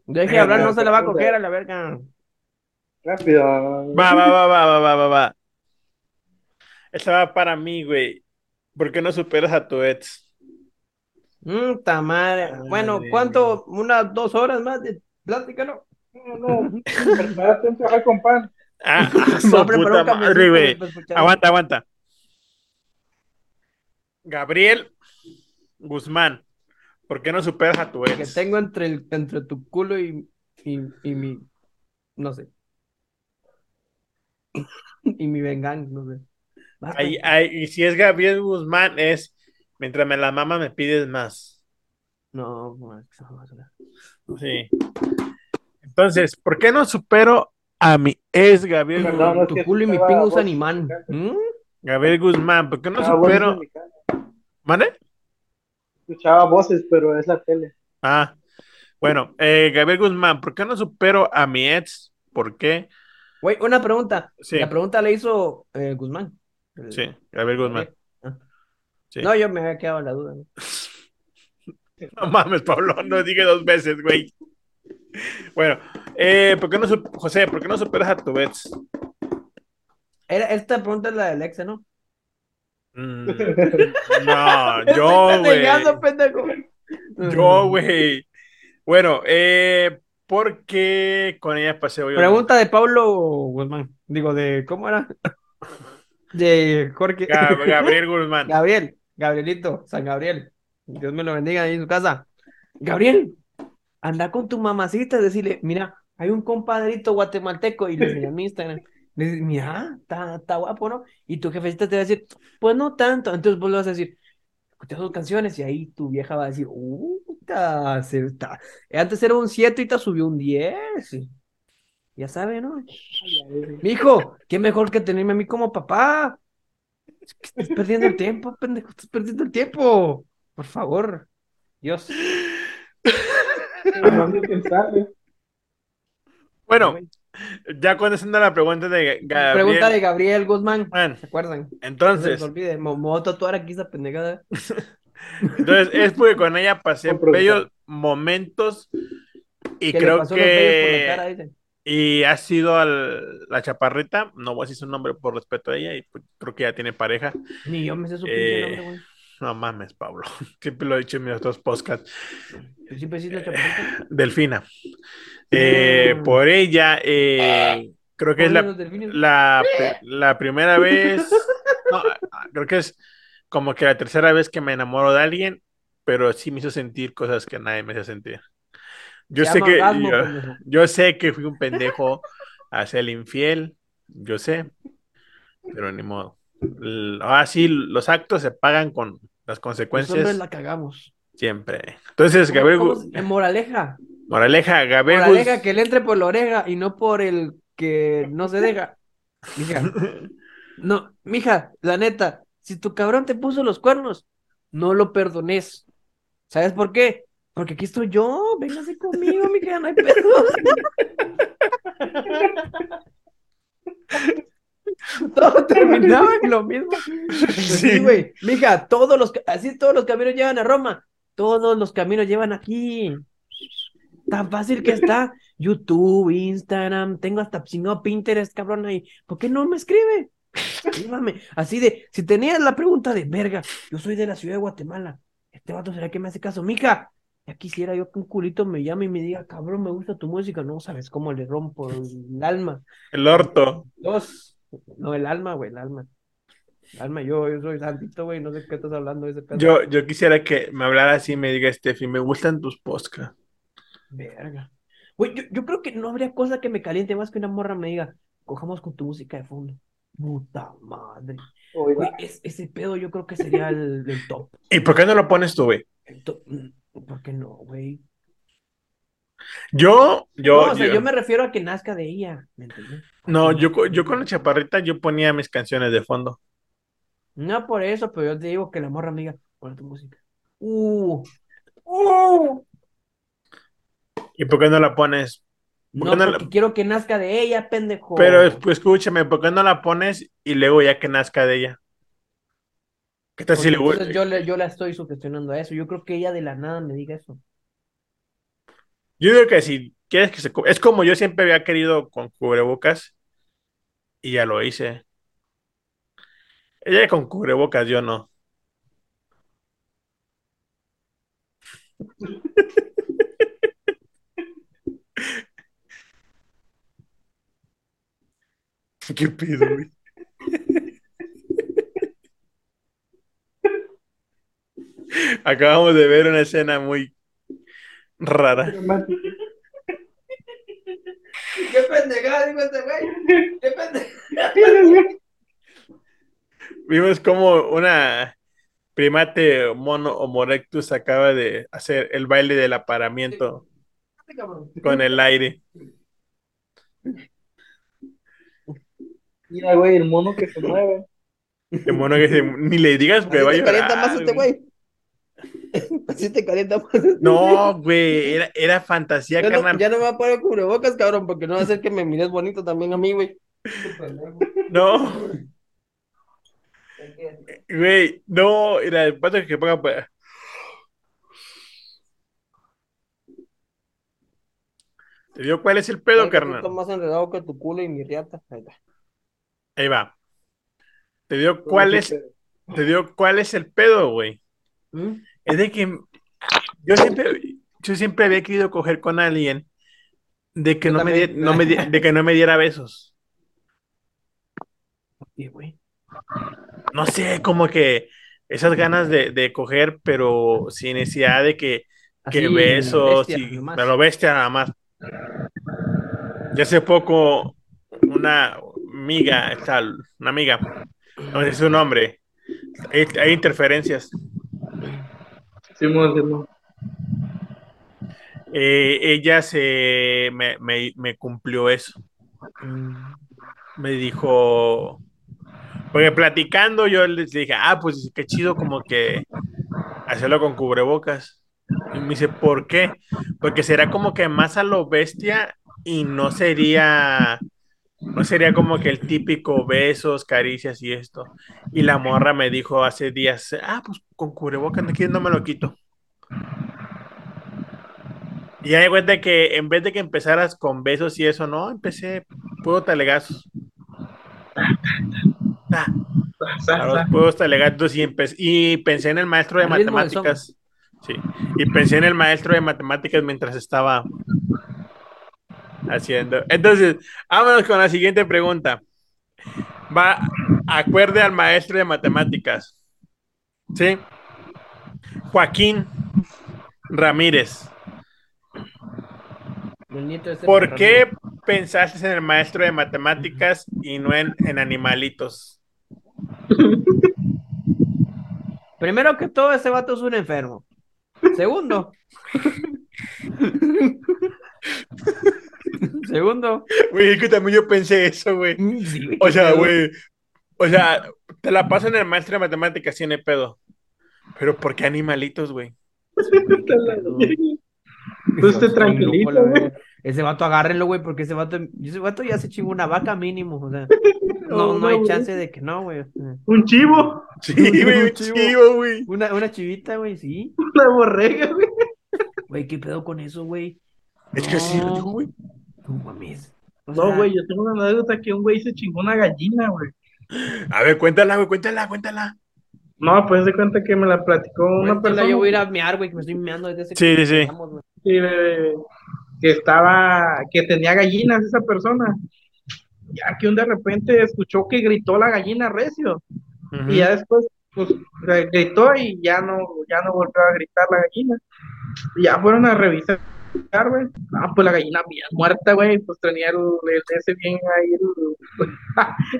Deje de hablar, la no se la va a coger a la verga. Rápido. Va, va, va, va, va, va, va, va. Esta va para mí, güey. ¿Por qué no superas a tu ex? Mmm, madre. Bueno, ¿cuánto? ¿Unas dos horas más de plática, no? No, no, prepárate un café con pan. Ah, [LAUGHS] puta madre, güey. Aguanta, aguanta. Gabriel Guzmán, ¿por qué no superas a tu Que ex? tengo entre, el, entre tu culo y, y, y mi. No sé. [LAUGHS] y mi venganza, no sé. Ahí- ahí- y si es Gabriel Guzmán, es mientras me la mama, me pides más. No, no, eso no va a ser. Sí. Entonces, ¿por qué no supero a mi ex Gabriel, Perdón, es tu que culo y mi pingo usan imán. ¿Mm? Gabriel Guzmán? ¿Por qué no supero? ¿Mande? Escuchaba voces, pero es la tele. Ah, bueno, eh, Gabriel Guzmán, ¿por qué no supero a mi ex? ¿Por qué? Güey, una pregunta. Sí. La pregunta la hizo eh, Guzmán. El- Sí, Gabriel Guzmán. Ah. Sí. No, yo me había quedado en la duda. ¿no? [LAUGHS] No mames, Pablo, no dije dos veces, güey. Bueno, eh, ¿por qué no José, ¿por qué no superas a tu? Era, esta pregunta es la del ex, ¿no? Mm, no, [LAUGHS] yo, güey. Yo, güey. Bueno, eh, ¿por qué con ella pasé hoy? Pregunta de Pablo Guzmán. Digo, de, ¿cómo era? [LAUGHS] De Jorge. Gab- Gabriel [LAUGHS] Guzmán. Gabriel, Gabrielito, San Gabriel. Dios me lo bendiga ahí en su casa. Gabriel, anda con tu mamacita, decirle, mira, hay un compadrito guatemalteco y le enseña mi Instagram. Le dice, mira, está, está guapo, ¿no? Y tu jefecita te va a decir, pues no tanto. Entonces vos le vas a decir, escucha sus canciones y ahí tu vieja va a decir, uh, se está. Antes era un 7 y te subió un 10. Ya sabe, ¿no? Mijo, qué mejor que tenerme a mí como papá. Estás perdiendo el [LAUGHS] tiempo, pendejo, estás perdiendo el tiempo. Por favor. Dios. Bueno, ya contestando la pregunta de Gabriel. Pregunta de Gabriel Guzmán. Bueno, ¿Se acuerdan? No se entonces, olvide. Me voy a tatuar aquí esa pendejada. [LAUGHS] entonces es porque con ella pasé bellos momentos y creo que y ha sido al- la chaparrita, no voy a decir su nombre por respeto a ella y pues, creo que ya tiene pareja. Ni yo me sé su Eh, nombre, güey. No mames, Pablo. [LAUGHS] Siempre lo he dicho en mis otros podcasts. ¿Tú siempre la chaparrita? Delfina. Eh, Mm. por ella, eh, creo que es la, la, primera vez, [LAUGHS] no, creo que es como que la tercera vez que me enamoro de alguien, pero sí me hizo sentir cosas que nadie me hizo sentir. Yo sé que yo, sé que fui un pendejo hacia el infiel, yo sé, pero ni modo. Ahora sí, los actos se pagan con las consecuencias la cagamos. siempre. Entonces, ¿Cómo- Gabriel, en moraleja. moraleja, Gabriel Moraleja que le entre por la oreja y no por el que no se deja. Mija, [LAUGHS] no, mija, la neta, si tu cabrón te puso los cuernos, no lo perdones. ¿Sabes por qué? Porque aquí estoy yo, véngase conmigo, mija, no hay pedo. [LAUGHS] Todo terminaba en lo mismo. Sí. Sí, güey. Mija, todos los, así todos los caminos llevan a Roma. Todos los caminos llevan aquí. Tan fácil que está. YouTube, Instagram, tengo hasta chingado Pinterest, cabrón, ahí. ¿Por qué no me escribe? Así de, si tenías la pregunta de verga, yo soy de la ciudad de Guatemala. Este vato será que me hace caso. Mija, ya quisiera yo que un culito me llame y me diga, cabrón, me gusta tu música. No sabes cómo le rompo el alma. el orto. Dos. No, el alma, güey, el alma. El alma, yo, yo soy santito, güey, no sé qué estás hablando de ese pedo. Yo, yo quisiera que me hablara así y me diga, Steffi, me gustan tus podcasts. Verga. Güey, yo, yo creo que no habría cosa que me caliente más que una morra me diga, cojamos con tu música de fondo. Puta madre. Güey, Oiga, es- ese pedo yo creo que sería el, el top. ¿Y por qué no lo pones tú, güey? El top. Mm, ¿Por qué no, güey? Yo, yo, No, o sea, yo, yo me refiero a que nazca de ella, ¿me entiendes? no, yo, yo con la chaparrita yo ponía mis canciones de fondo. No por eso, pero yo te digo que la morra me diga, pon tu música. Uh, uh. ¿Y por qué no la pones? ¿Por No, la- porque quiero que nazca de ella, pendejo. Pero pues, escúchame, ¿por qué no la pones y luego ya que nazca de ella? ¿Qué tal si le entonces yo, le- yo la estoy sugestionando a eso. Yo creo que ella de la nada me diga eso. Yo digo que si quieres que se... Es como yo siempre había querido con cubrebocas y ya lo hice. Ella con cubrebocas, yo no. [LAUGHS] [LAUGHS] ¿Qué pido, güey? Acabamos de ver una escena muy rara. romántico. ¡Qué pendejada, dijo este güey! ¡Qué pendejada! Vimos como una primate mono Homo erectus acaba de hacer el baile del aparamiento con el aire. Mira, güey, el mono que se mueve. El mono que se- ni le digas que Así va a llorar, más este güey. [LAUGHS] Así te calienta más este No, güey, era, era fantasía, Ya no, carnal. ya no me va a poner cubrebocas, cabrón, porque no va a hacer que me mires bonito también a mí, güey. No, güey, no, era el pato que ponga. pa- ¿Te dio cuál es el pedo, carnal? estás más enredado que tu culo y mi riata. Ahí está. Ahí va. ¿Te dio cuál es, te dio cuál es el pedo, güey? ¿Mm? Es de que yo siempre, yo siempre había querido coger con alguien de que Yo no me, también. die- no me di- de que no me diera besos. Sí, güey. No sé, como que esas ganas de, de coger, pero sin necesidad de que, besos bestia, y lo bestia nada más. Ya hace poco una amiga, tal, una amiga, no sé su nombre, hay, hay interferencias. Simón, Simón. Eh, ella se me, me- me cumplió eso. Mm. Me dijo, porque platicando yo les dije, ah, pues qué chido como que hacerlo con cubrebocas. Y me dice, ¿por qué? Porque será como que más a lo bestia y no sería, no sería como que el típico besos, caricias y esto. Y la morra me dijo hace días, ah, pues con cubrebocas aquí no me lo quito. Y ya de cuenta que en vez de que empezaras con besos y eso, no, empecé puro talegazos. Ah, los puros talegazos y, y pensé en el maestro de matemáticas. Sí, y pensé en el maestro de matemáticas mientras estaba haciendo. Entonces, vámonos con la siguiente pregunta. Va, acuerde al maestro de matemáticas. ¿Sí? Joaquín Ramírez. Este ¿Por qué pensaste en el maestro de matemáticas y no en, en animalitos? Primero que todo, ese vato es un enfermo. Segundo. [LAUGHS] [LAUGHS] Segundo. Güey, es que también yo pensé eso, güey. Sí, güey, O sea, güey. O sea, te la paso en el maestro de matemáticas, tiene pedo. Pero ¿por qué animalitos, güey? Pues loco, la güey. verga. Ese vato agárrenlo, güey, porque ese vato, ese vato ya se chingó una vaca mínimo. O sea, [LAUGHS] no, no hay güey. chance de que no, güey. Un chivo, Sí, güey, un chivo. chivo, güey. Una, una chivita, güey, sí. una borrega, güey. Güey, ¿qué pedo con eso, güey? Es que sí, lo No. digo, güey. No mames. O No, sea, güey, yo tengo una anécdota que un güey se chingó una gallina, güey. A ver, cuéntala, güey, cuéntala, cuéntala. No, pues de cuenta que me la platicó una cuéntala, persona. yo voy a ir a mear, güey, que me estoy meando desde ese Sí, que sí, sí. güey. Que estaba, que tenía gallinas esa persona. Ya que un de repente escuchó que gritó la gallina recio. Y ya después, pues, gr- gritó y ya no, ya no volvió a gritar la gallina. Y ya fueron a revisar, güey. Ah, pues la gallina bien muerta, güey. Pues tenía el, el ese bien ahí, el-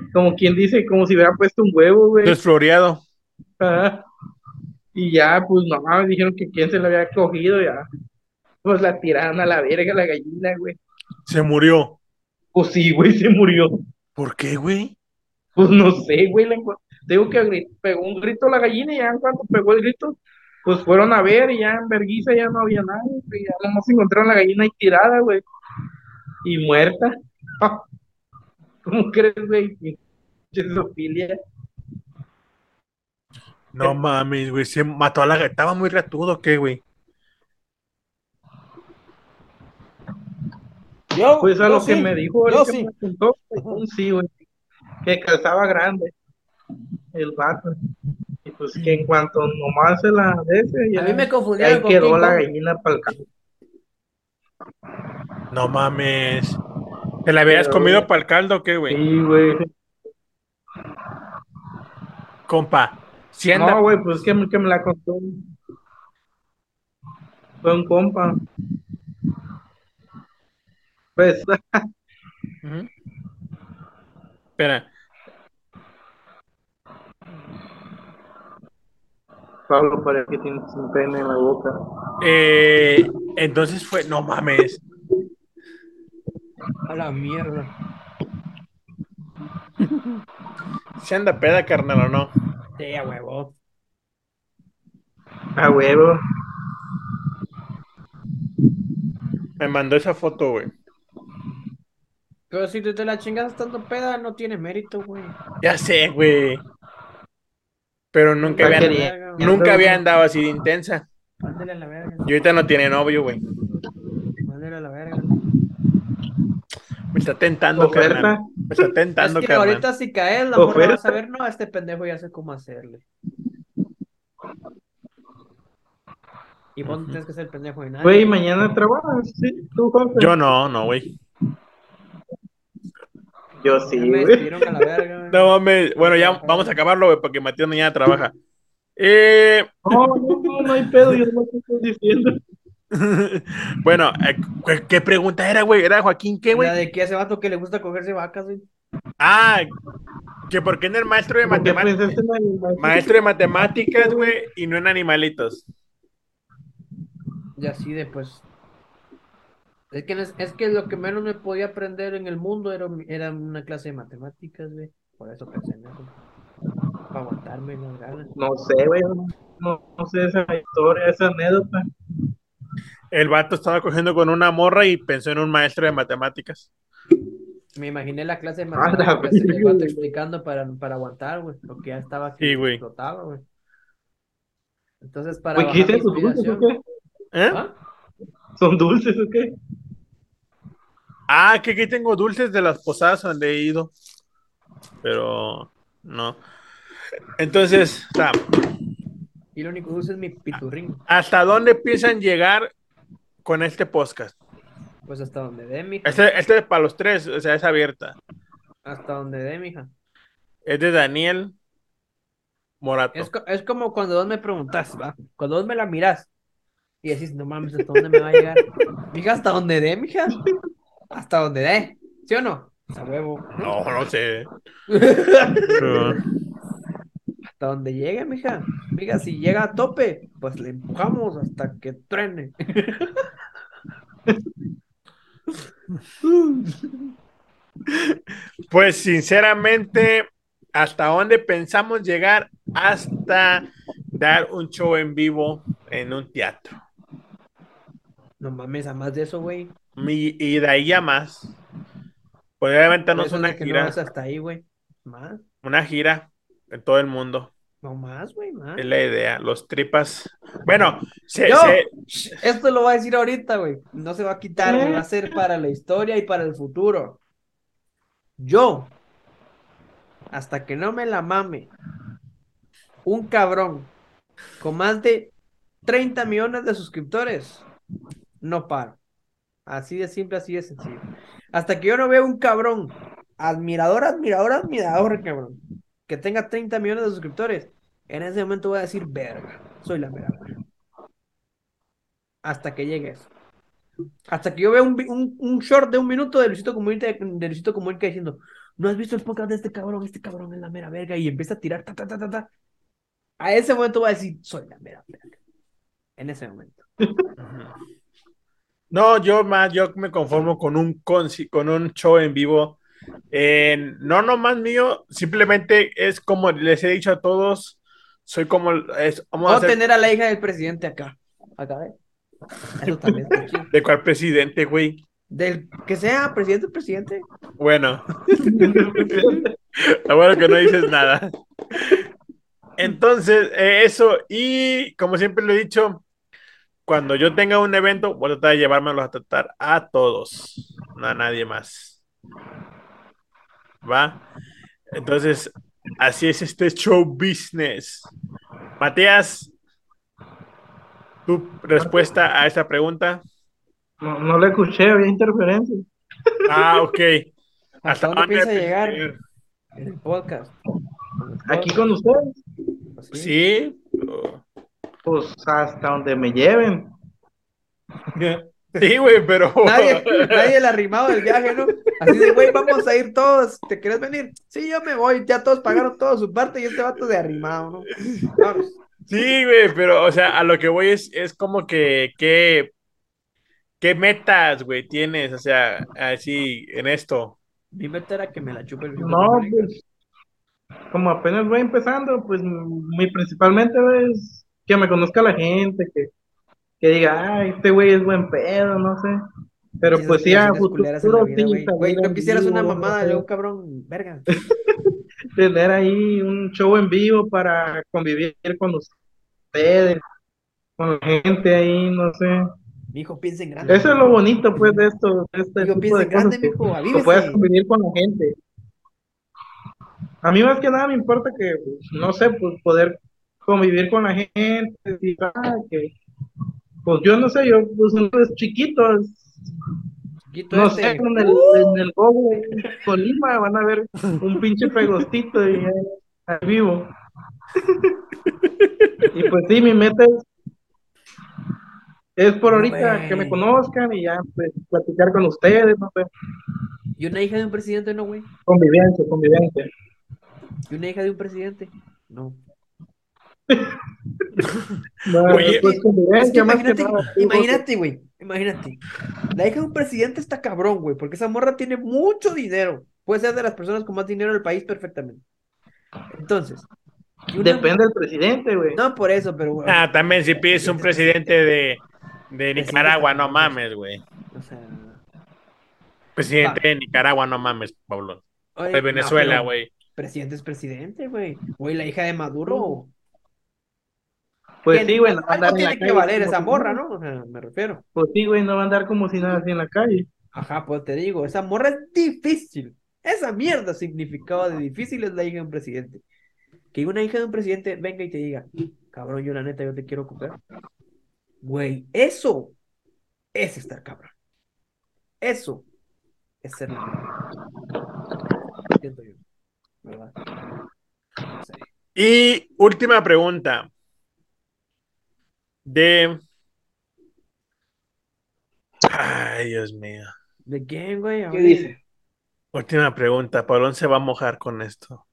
[LAUGHS] como quien dice, como si hubiera puesto un huevo, güey. Desfloreado. Y ya, pues no mames, dijeron que quién se la había cogido, ya. Pues la tiraron a la verga la gallina, güey. Se murió. Pues sí, güey, se murió. ¿Por qué, güey? Pues no sé, güey. Digo que pegó un grito la gallina y ya en cuanto pegó el grito, pues fueron a ver y ya en Berguisa ya no había nada, güey. Ya nomás encontraron la gallina ahí tirada, güey. Y muerta. [LAUGHS] ¿Cómo crees, güey? Pinche zoofilia. No mames, güey. Se mató a la gata. Estaba muy ratudo, ¿o ¿qué, güey? Yo, Pues a yo lo que me dijo, yo el que sí. me contó, un sí, güey. Que calzaba grande el vato. Pues que en cuanto nomás se la de ese, ya A mí me ahí confundieron con quedó King la Kong. gallina para el campo. No mames. ¿Te la habías Pero, comido para el caldo o qué, güey? Sí, güey. Compa. Si anda. No, güey, pues que me, que me la contó. Fue un compa. Pues. [LAUGHS] Espera. Pablo parece que tiene un pene en la boca. Eh, entonces fue. No mames. A la mierda. Si anda peda, carnal, o no. Sí, a huevo. A huevo. Me mandó esa foto, güey. Pero si tú te la chingas estando peda, no tiene mérito, güey. Ya sé, güey. Pero nunca güey. Nunca había andado así de intensa. Mándele a la verga. Y ahorita no tiene novio, güey. Mándele a la verga. Me está tentando, Oferta. carnal. Me está Es tentando, que carnal. ahorita si caes, la morra va a saber, no, este pendejo ya sé cómo hacerle. Y vos no tienes que ser el pendejo de nadie. Güey, mañana trabajas, ¿sí? ¿Tú, Jorge? Yo no, no, güey. Yo sí, me güey. despidieron a la verga, güey. No mames. Bueno, ya vamos a acabarlo, güey, porque Matías mañana trabaja. Eh, No, no, no, hay pedo, yo no te estoy diciendo. [LAUGHS] bueno, eh, ¿qué- ¿qué pregunta era, güey? ¿Era Joaquín qué, güey? La de que ese vato que le gusta cogerse vacas, güey. Ah, que por qué en el maestro de ¿Por qué matemáticas. maestro? De matemáticas, güey, y no en animalitos. Y así de pues. Es que, no es, es que lo que menos me podía aprender en el mundo era, era una clase de matemáticas, güey. Por eso pensé en eso. Para aguantarme las ganas. No sé, güey. No, no sé esa historia, esa anécdota. El vato estaba cogiendo con una morra y pensó en un maestro de matemáticas. Me imaginé la clase de Ah, matemáticas y el vato explicando para, para aguantar, güey. Lo que ya estaba que Sí, güey. explotaba, güey. Entonces, para Güey, bajar ¿qué la dulces inspiración. qué? ¿Eh? ¿Ah? ¿Son dulces o qué? Ah, que aquí tengo dulces de las posadas donde he ido. Pero no. Entonces, sea, Y lo único dulce es mi piturrín. ¿hasta dónde piensan llegar con este podcast? Pues hasta donde dé, mija. Este, este es para los tres, o sea, es abierta. Hasta donde dé, mija. Es de Daniel Morato. Es, co- es como cuando vos me preguntas, ¿va? Cuando vos me la mirás y decís, no mames, ¿hasta dónde me va a llegar? Mija, ¿hasta dónde dé, mija? Hasta donde dé, ¿sí o no? A huevo. No, no sé. Hasta donde llegue, mija. Mija, si llega a tope, pues le empujamos hasta que truene. Pues sinceramente, ¿hasta dónde pensamos llegar? Hasta dar un show en vivo en un teatro. No mames, a más de eso, güey. Y de ahí a más. Por eso una es no gira, hasta ahí, güey. Más. una gira en todo el mundo. No más, güey, más. Es la idea. Los tripas. Bueno, se, Yo, se- esto lo voy a decir ahorita, güey. No se va a quitar, va a ser para la historia y para el futuro. Yo, hasta que no me la mame, un cabrón con más de 30 millones de suscriptores, no paro. Así de simple, así de sencillo. Hasta que yo no vea un cabrón, admirador, admirador, admirador, cabrón, que tenga 30 millones de suscriptores, en ese momento voy a decir, verga, soy la mera verga hasta que llegue eso. Hasta que yo vea un, vi- un, un short de un minuto de Luisito Comunica, de Luisito Comunica diciendo, ¿no has visto el podcast de este cabrón? Este cabrón es la mera verga y empieza a tirar ta, ta, ta, ta, ta. A ese momento voy a decir, soy la mera verga. En ese momento. [LAUGHS] No, yo más, yo me conformo con un con un show en vivo. Eh, no nomás mío, simplemente es como les he dicho a todos, soy como es, vamos a hacer tener a la hija del presidente acá. Acá, ¿eh? Eso también está de cuál presidente, güey. Del que sea presidente, presidente. Bueno, [LAUGHS] lo bueno que no dices nada. Entonces, eh, eso, y como siempre lo he dicho, cuando yo tenga un evento, voy a tratar de llevármelos a tratar a todos, no a nadie más. ¿Va? Entonces, así es este show business. Matías, tu respuesta a esta pregunta. No, no le escuché, había interferencia. Ah, ok. ¿Hasta dónde piensa llegar en el podcast? Aquí con ustedes, Pues Sí. Pues hasta donde me lleven. Sí, güey, pero. [LAUGHS] Nadie, nadie le ha arrimado del viaje, ¿no? Así de, güey, vamos a ir todos. ¿Te quieres venir? Sí, yo me voy. Ya todos pagaron toda su parte y este vato de arrimado, ¿no? Vamos. Sí, güey, pero, o sea, a lo que voy es, es como que, ¿qué, qué metas, güey, tienes? O sea, así, en esto. Mi meta era que me la chupe el No, pues, como apenas voy empezando, pues muy principalmente es que me conozca la gente, que, que diga, ay, este güey es buen pedo, no sé. Pero pues sí, a futuro güey. No quisieras una mamada un cabrón, verga. [LAUGHS] tener ahí un show en vivo para convivir con ustedes, con la gente ahí, no sé. Mi hijo piensa en grande. Eso es lo bonito, pues, de esto, de este tipo piensa en grande, mijo, que avívese. puedas convivir con la gente. A mí más que nada me importa que, no sé, pues poder convivir con la gente, ah, que, pues yo no sé, yo, pues uno es chiquito, no este. sé, en el, en el Colima, van a ver un pinche pegostito y ahí vivo. y pues sí, mi meta es, es por ahorita que me conozcan y ya, pues, platicar con ustedes, no sé, Y una hija de un presidente, no, güey. convivencia, convivencia. Y una hija de un presidente. No. Oye, pues, Es que imagínate, nada. imagínate, güey. Imagínate. La hija de un presidente está cabrón, güey. Porque esa morra tiene mucho dinero. Puede ser de las personas con más dinero del país perfectamente. Entonces. una- Depende del presidente, güey. No por eso, pero. güey, Ah, también si pides un presidente de, de Nicaragua, no mames, güey. O sea. Presidente Va. de Nicaragua, no mames, Pablo. oye, De Venezuela, güey. Presidente es presidente, güey. Güey, la hija de Maduro. Pues Tiene- sí, güey, no va a algo andar en la tiene que calle valer como esa si morra. ¿no? O sea, me refiero. Pues sí, güey, no va a andar como si nada así en la calle. Ajá, pues te digo, esa morra es difícil. Esa mierda significado de difícil es la hija de un presidente. Que una hija de un presidente venga y te diga, cabrón, yo la neta, yo te quiero coger. Güey, eso es estar cabrón. Eso es ser. Siento yo, ¿verdad? No sé. Y última pregunta. De. Ay, Dios mío. ¿De quién, güey? ¿Qué dice? Última pregunta. Pablón se va a mojar con esto.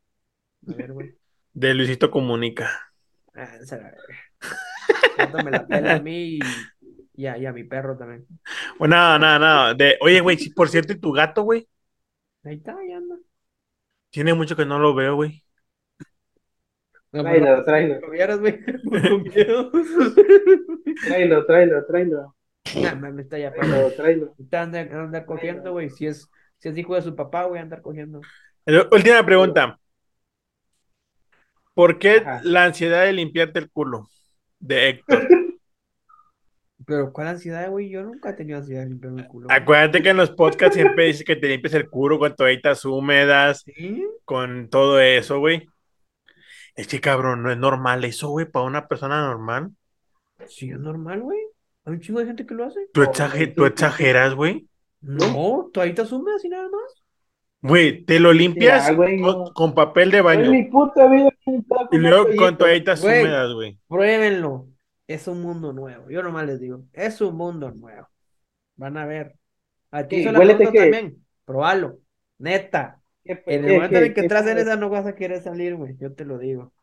A ver, güey. De Luisito Comunica. Ah, esa la me la pela a mí y, y a, y a mi perro también. Oh, No, no, no. De... Oye, güey, sí, por cierto, ¿y tu gato, güey? Ahí está, ya anda. Tiene mucho que no lo veo, güey. No, Tráelo, tráelo. Lo vieras, güey, [LAUGHS] con miedo. Tráelo, tráelo, tráelo. Nah, me está ya Tráelo, tráelo. Está andar, andar cogiendo, güey. Si es, si es hijo de su papá, güey, andar cogiendo. Última pregunta. ¿Por qué Ajá. la ansiedad de limpiarte el culo? De Héctor. [LAUGHS] Pero, ¿cuál ansiedad, güey? Yo nunca he tenido ansiedad de limpiarme el culo. güey. Acuérdate que en los podcasts siempre dices que te limpies el culo con toallitas húmedas, ¿Sí? con todo eso, güey. Es que cabrón, no es normal eso, güey, para una persona normal. Sí, es normal, güey. Hay un chingo de gente que lo hace. Tú, exage- tú exageras, güey. No, toallitas húmedas y nada más. Güey, te lo limpias Ya, güey, con, no. con papel de baño mi puta vida y luego con toallita. toallitas húmedas, güey. Pruébenlo. Es un mundo nuevo. Yo nomás les digo, es un mundo nuevo. Van a ver. A ti Sí, también. Probalo. Neta. ¿Qué- [LAUGHS] En el momento en el que entras en esa no vas a querer salir, güey. Yo te lo digo.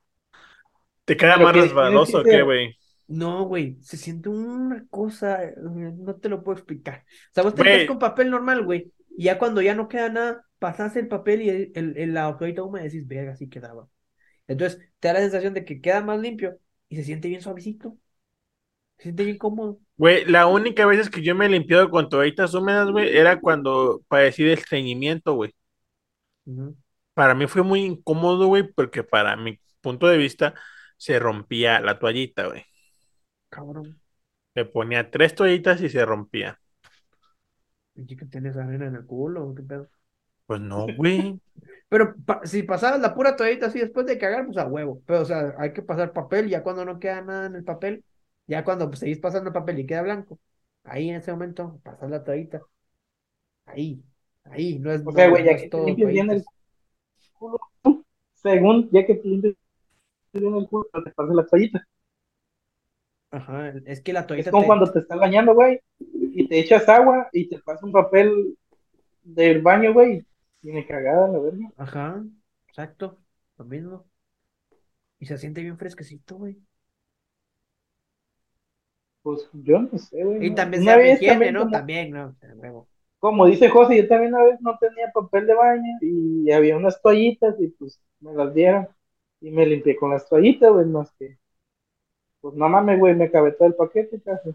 Te queda más resbaloso, que ¿qué, güey? No, güey, se siente una cosa, eh, no te lo puedo explicar. O sea, vos te limpias con papel normal, güey, y ya cuando ya no queda nada, pasas el papel y el, el, el- la hojita húmeda y decís, verga, así quedaba. Entonces, te da la sensación de que queda más limpio y se siente bien suavecito. Se siente bien cómodo. Güey, la única vez que yo me he limpiado con toallitas húmedas, güey, era cuando padecí de estreñimiento, güey. Para mí fue muy incómodo, güey, porque para mi punto de vista se rompía la toallita, güey. Cabrón. Le ponía tres toallitas y se rompía. ¿Y que tienes arena en el culo? ¿Qué pedo? Pues no, [LAUGHS] güey. Pero pa- si pasabas la pura toallita así después de cagar, pues a huevo. Pero, o sea, hay que pasar papel, ya cuando no queda nada en el papel, ya cuando pues, seguís pasando el papel y queda blanco, ahí en ese momento pasas la toallita. Ahí, ahí, no es, O sea, no- güey, no ya es que te todo limpies bien el culo, según, ya que te limpies bien el culo, te pasas la toallita. Ajá, es que la Es toallita como te- cuando te estás bañando, güey, y te echas agua y te pasa un papel del baño, güey, tiene cagada la verga. Ajá, exacto, lo mismo. Y se siente bien fresquecito, güey. Pues yo no sé, güey. Y no. también se higiene, también ¿no? como- También, ¿no? A huevo. Como dice José, yo también una vez no tenía papel de baño y había unas toallitas y pues me las dieron y me limpié con las toallitas, güey, más que. Pues no mames, güey, me acabé todo el paquete casi.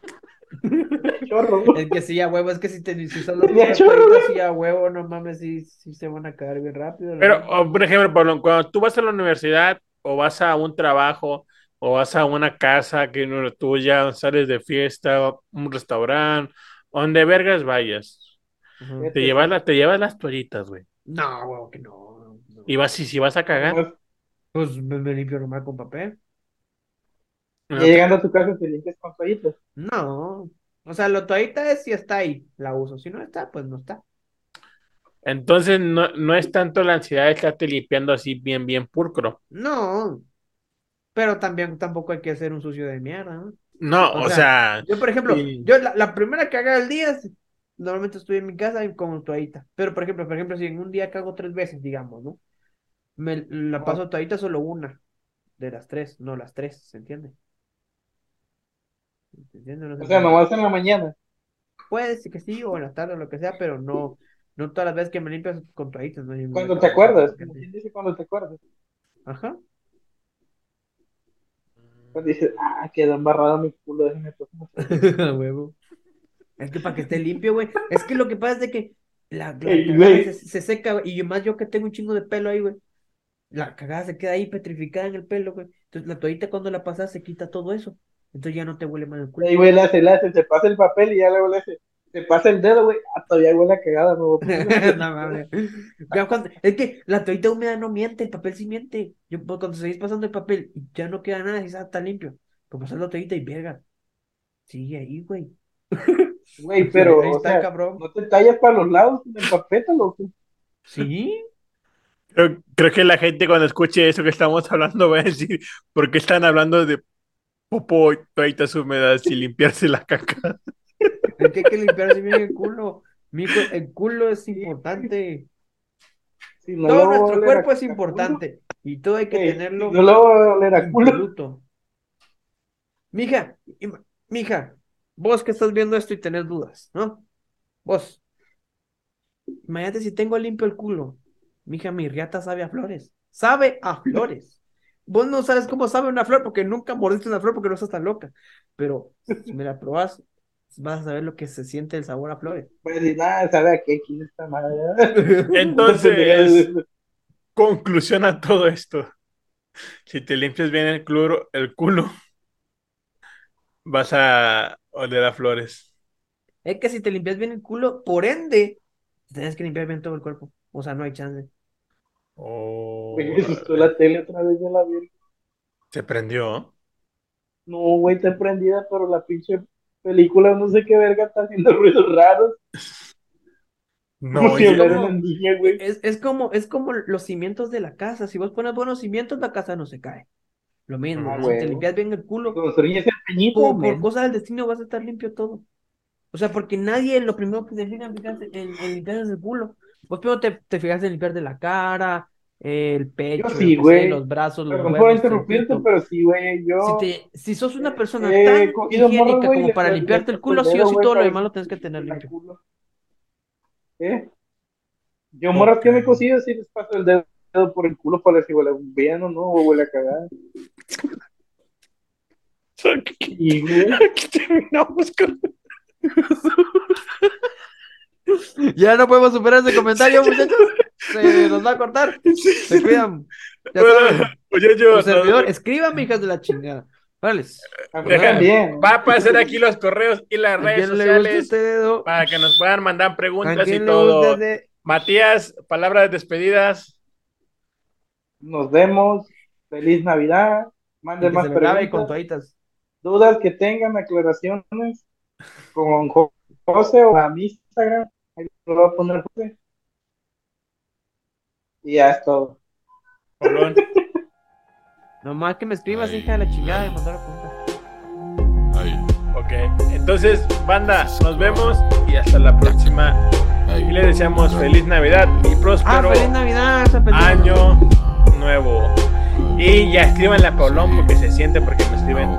[LAUGHS] Chorro, güey. Es que sí, a huevo, es que si te si Tenía puras chorro, toallitas, sí, a huevo, no mames, sí, sí se van a caer bien rápido. Pero, oh, por ejemplo, Pablo, cuando tú vas a la universidad o vas a un trabajo o vas a una casa que no es tuya, sales de fiesta, un restaurante, donde vergas vayas. Te llevas, la- te llevas las toallitas, güey. No, huevo, que no. no. Y vas, y si vas a cagar, Nomás- Pues me, me limpio normal con papel. no Ya te- llegando a tu casa te limpias con toallitas. No. O sea, la toallita es si está ahí, la uso. Si no está, pues no está. entonces no, no es tanto la ansiedad de estarte limpiando así bien, bien pulcro. No. Pero también tampoco hay que hacer un sucio de mierda, ¿no? No, O o, sea, sea, Yo, por ejemplo, Sí. yo la, la primera cagada del día, es- normalmente estoy en mi casa y con toallita. Pero, por ejemplo, por ejemplo, si en un día cago tres veces, digamos, ¿no? Me la paso toallita solo una de las tres, no las tres, ¿se entiende? ¿Se entiende? No se O sea, nomás en la mañana. Puede ser que sí, o en la tarde, o lo que sea, pero no, no todas las veces que me limpias con toallitas, ¿no? Yo me Cuando te acuerdas. Como quien dice cuando te acuerdas. Ajá. Cuando dices, ah, quedó embarrado mi culo, déjame [LAUGHS] huevo. Es que para que esté limpio, güey. Es que lo que pasa es de que la, la Ey, cagada güey. se, se seca, güey, y más yo que tengo un chingo de pelo ahí, güey. La cagada se queda ahí petrificada en el pelo, güey. Entonces la toallita cuando la pasas se quita todo eso. Entonces ya no te huele mal el culo. Ahí, güey, le hace, le hace, se pasa el papel y ya luego le hace, se pasa el dedo, güey, ah, todavía huele a cagada, [LAUGHS] poner. No mames. Cuando- es que la toallita húmeda no miente, el papel sí miente. Yo, pues, cuando seguís pasando el papel y ya no queda nada, y está limpio. Pues pasas la toallita y verga. Sigue ahí, güey. [LAUGHS] Güey, pero, Ahí o está, sea, cabrón. no te tallas para los lados con el papel, loco. Sí. creo, creo que la gente cuando escuche eso que estamos hablando va a decir, ¿por qué están hablando de popo, toallitas húmedas y limpiarse la caca? Es que hay que limpiarse bien el culo. Mijo, el culo es importante. Si no Todo nuestro cuerpo es importante. Y todo hay que tenerlo si no luego va a oler a culo. Mija, mija, vos que estás viendo esto y tenés dudas, ¿no? Vos. Imagínate si tengo limpio el culo. Mija, mi riata sabe a flores. Sabe a [LAUGHS] flores. Vos no sabes cómo sabe una flor porque nunca mordiste una flor porque no estás tan loca. Pero si me la probas, vas a saber lo que se siente el sabor a flores. Pues y nada, sabe a qué quiere esta madre. [LAUGHS] Entonces, [LAUGHS] conclusión a todo esto. Si te limpias bien el culo, el culo, vas a oler a flores. Es que si te limpias bien el culo, por ende, tienes que limpiar bien todo el cuerpo. O sea, no hay chance. Oh, Güey, me asustó la tele otra vez de la verga. se prendió. No, güey, está prendida, pero la pinche película, no sé qué verga, está haciendo ruidos raros. No, como si como- niña, güey. Es, es como, es como los cimientos de la casa. Si vos pones buenos cimientos, la casa no se cae. Lo mismo, Ah, si te limpias bien el culo, peñito, por, por cosas del destino vas a estar limpio todo. O sea, porque nadie lo primero que se fija en, en, en limpiarse el culo. Vos primero te, te fijas en limpiarte la cara, el pecho, sí, güey. los brazos, los Perdón huevos, por el interrumpirte, pero sí, güey, yo. Si, te, si sos una persona tan higiénica como para limpiarte el culo, el sí o sí todo lo demás lo tienes que tener el limpio. culo. ¿Eh? Yo, morras que me he cocido, sí les paso el dedo por el culo para ver si huele bien o no, o huele a cagada. Y, güey, [LAUGHS] Aquí terminamos con... [LAUGHS] Ya no podemos superar ese comentario, muchachos. Se nos va a cortar. Se cuidan. Ya saben, Bueno, oye, yo, tu servidor, escríbanme, hijas de la chingada. Vale. también. va a pasar aquí los correos y las ¿A redes sociales este para que nos puedan mandar ¿A preguntas y todo. este? Matías, palabras de despedidas. Nos vemos. Feliz Navidad. Que más con preguntas. toallitas. Dudas que tengan, aclaraciones. Con Jo- José o a mi Instagram. Ahí lo voy a poner José. Y ya es todo. Colón. [LAUGHS] Nomás que me escribas, Ay, hija de la chingada, y ay. mandar a. Ahí, Ok, entonces, banda, nos vemos y hasta la próxima. ahí. Y les deseamos feliz Navidad y Ah, próspero feliz Navidad, año nuevo. Y ya escríbanle a Paulón porque se siente porque me escriben.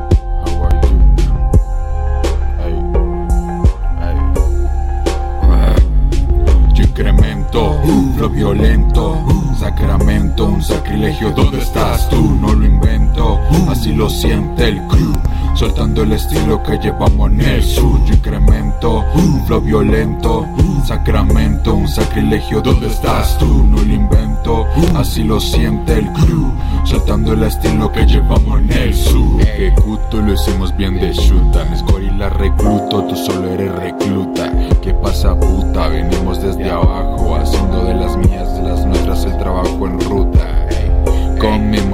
Yo incremento, lo violento, sacramento, un sacrilegio. ¿Dónde estás tú? No lo invento, así lo siente el crew. soltando el estilo que llevamos en el sur. Yo incremento, un flow violento, sacramento, un sacrilegio. ¿Dónde estás tú? No lo invento, así lo siente el crew, soltando el estilo que llevamos en el sur. Ejecuto, lo hicimos bien de chuta, mis gorilas recluto, tú solo eres recluta. ¿Qué pasa, puta? Venimos desde abajo, haciendo de las mías, de las nuestras el trabajo en ruta.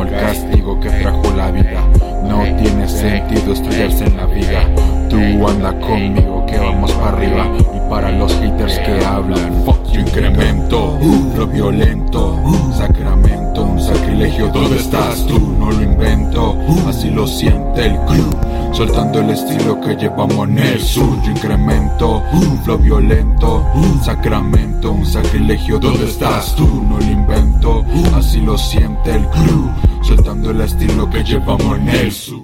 El castigo que trajo la vida. No tiene sentido estrellarse en la viga. Tú anda conmigo que vamos para arriba. Para los haters que hablan, fuck yo incremento. Lo violento, sacramento, un sacrilegio. ¿Dónde estás tú? No lo invento. Así lo siente el crew. Soltando el estilo que llevamos en el sur Yo incremento, un flow violento Sacramento, un sacrilegio ¿Dónde estás tú? No lo invento Así lo siente el crew Soltando el estilo que llevamos en el sur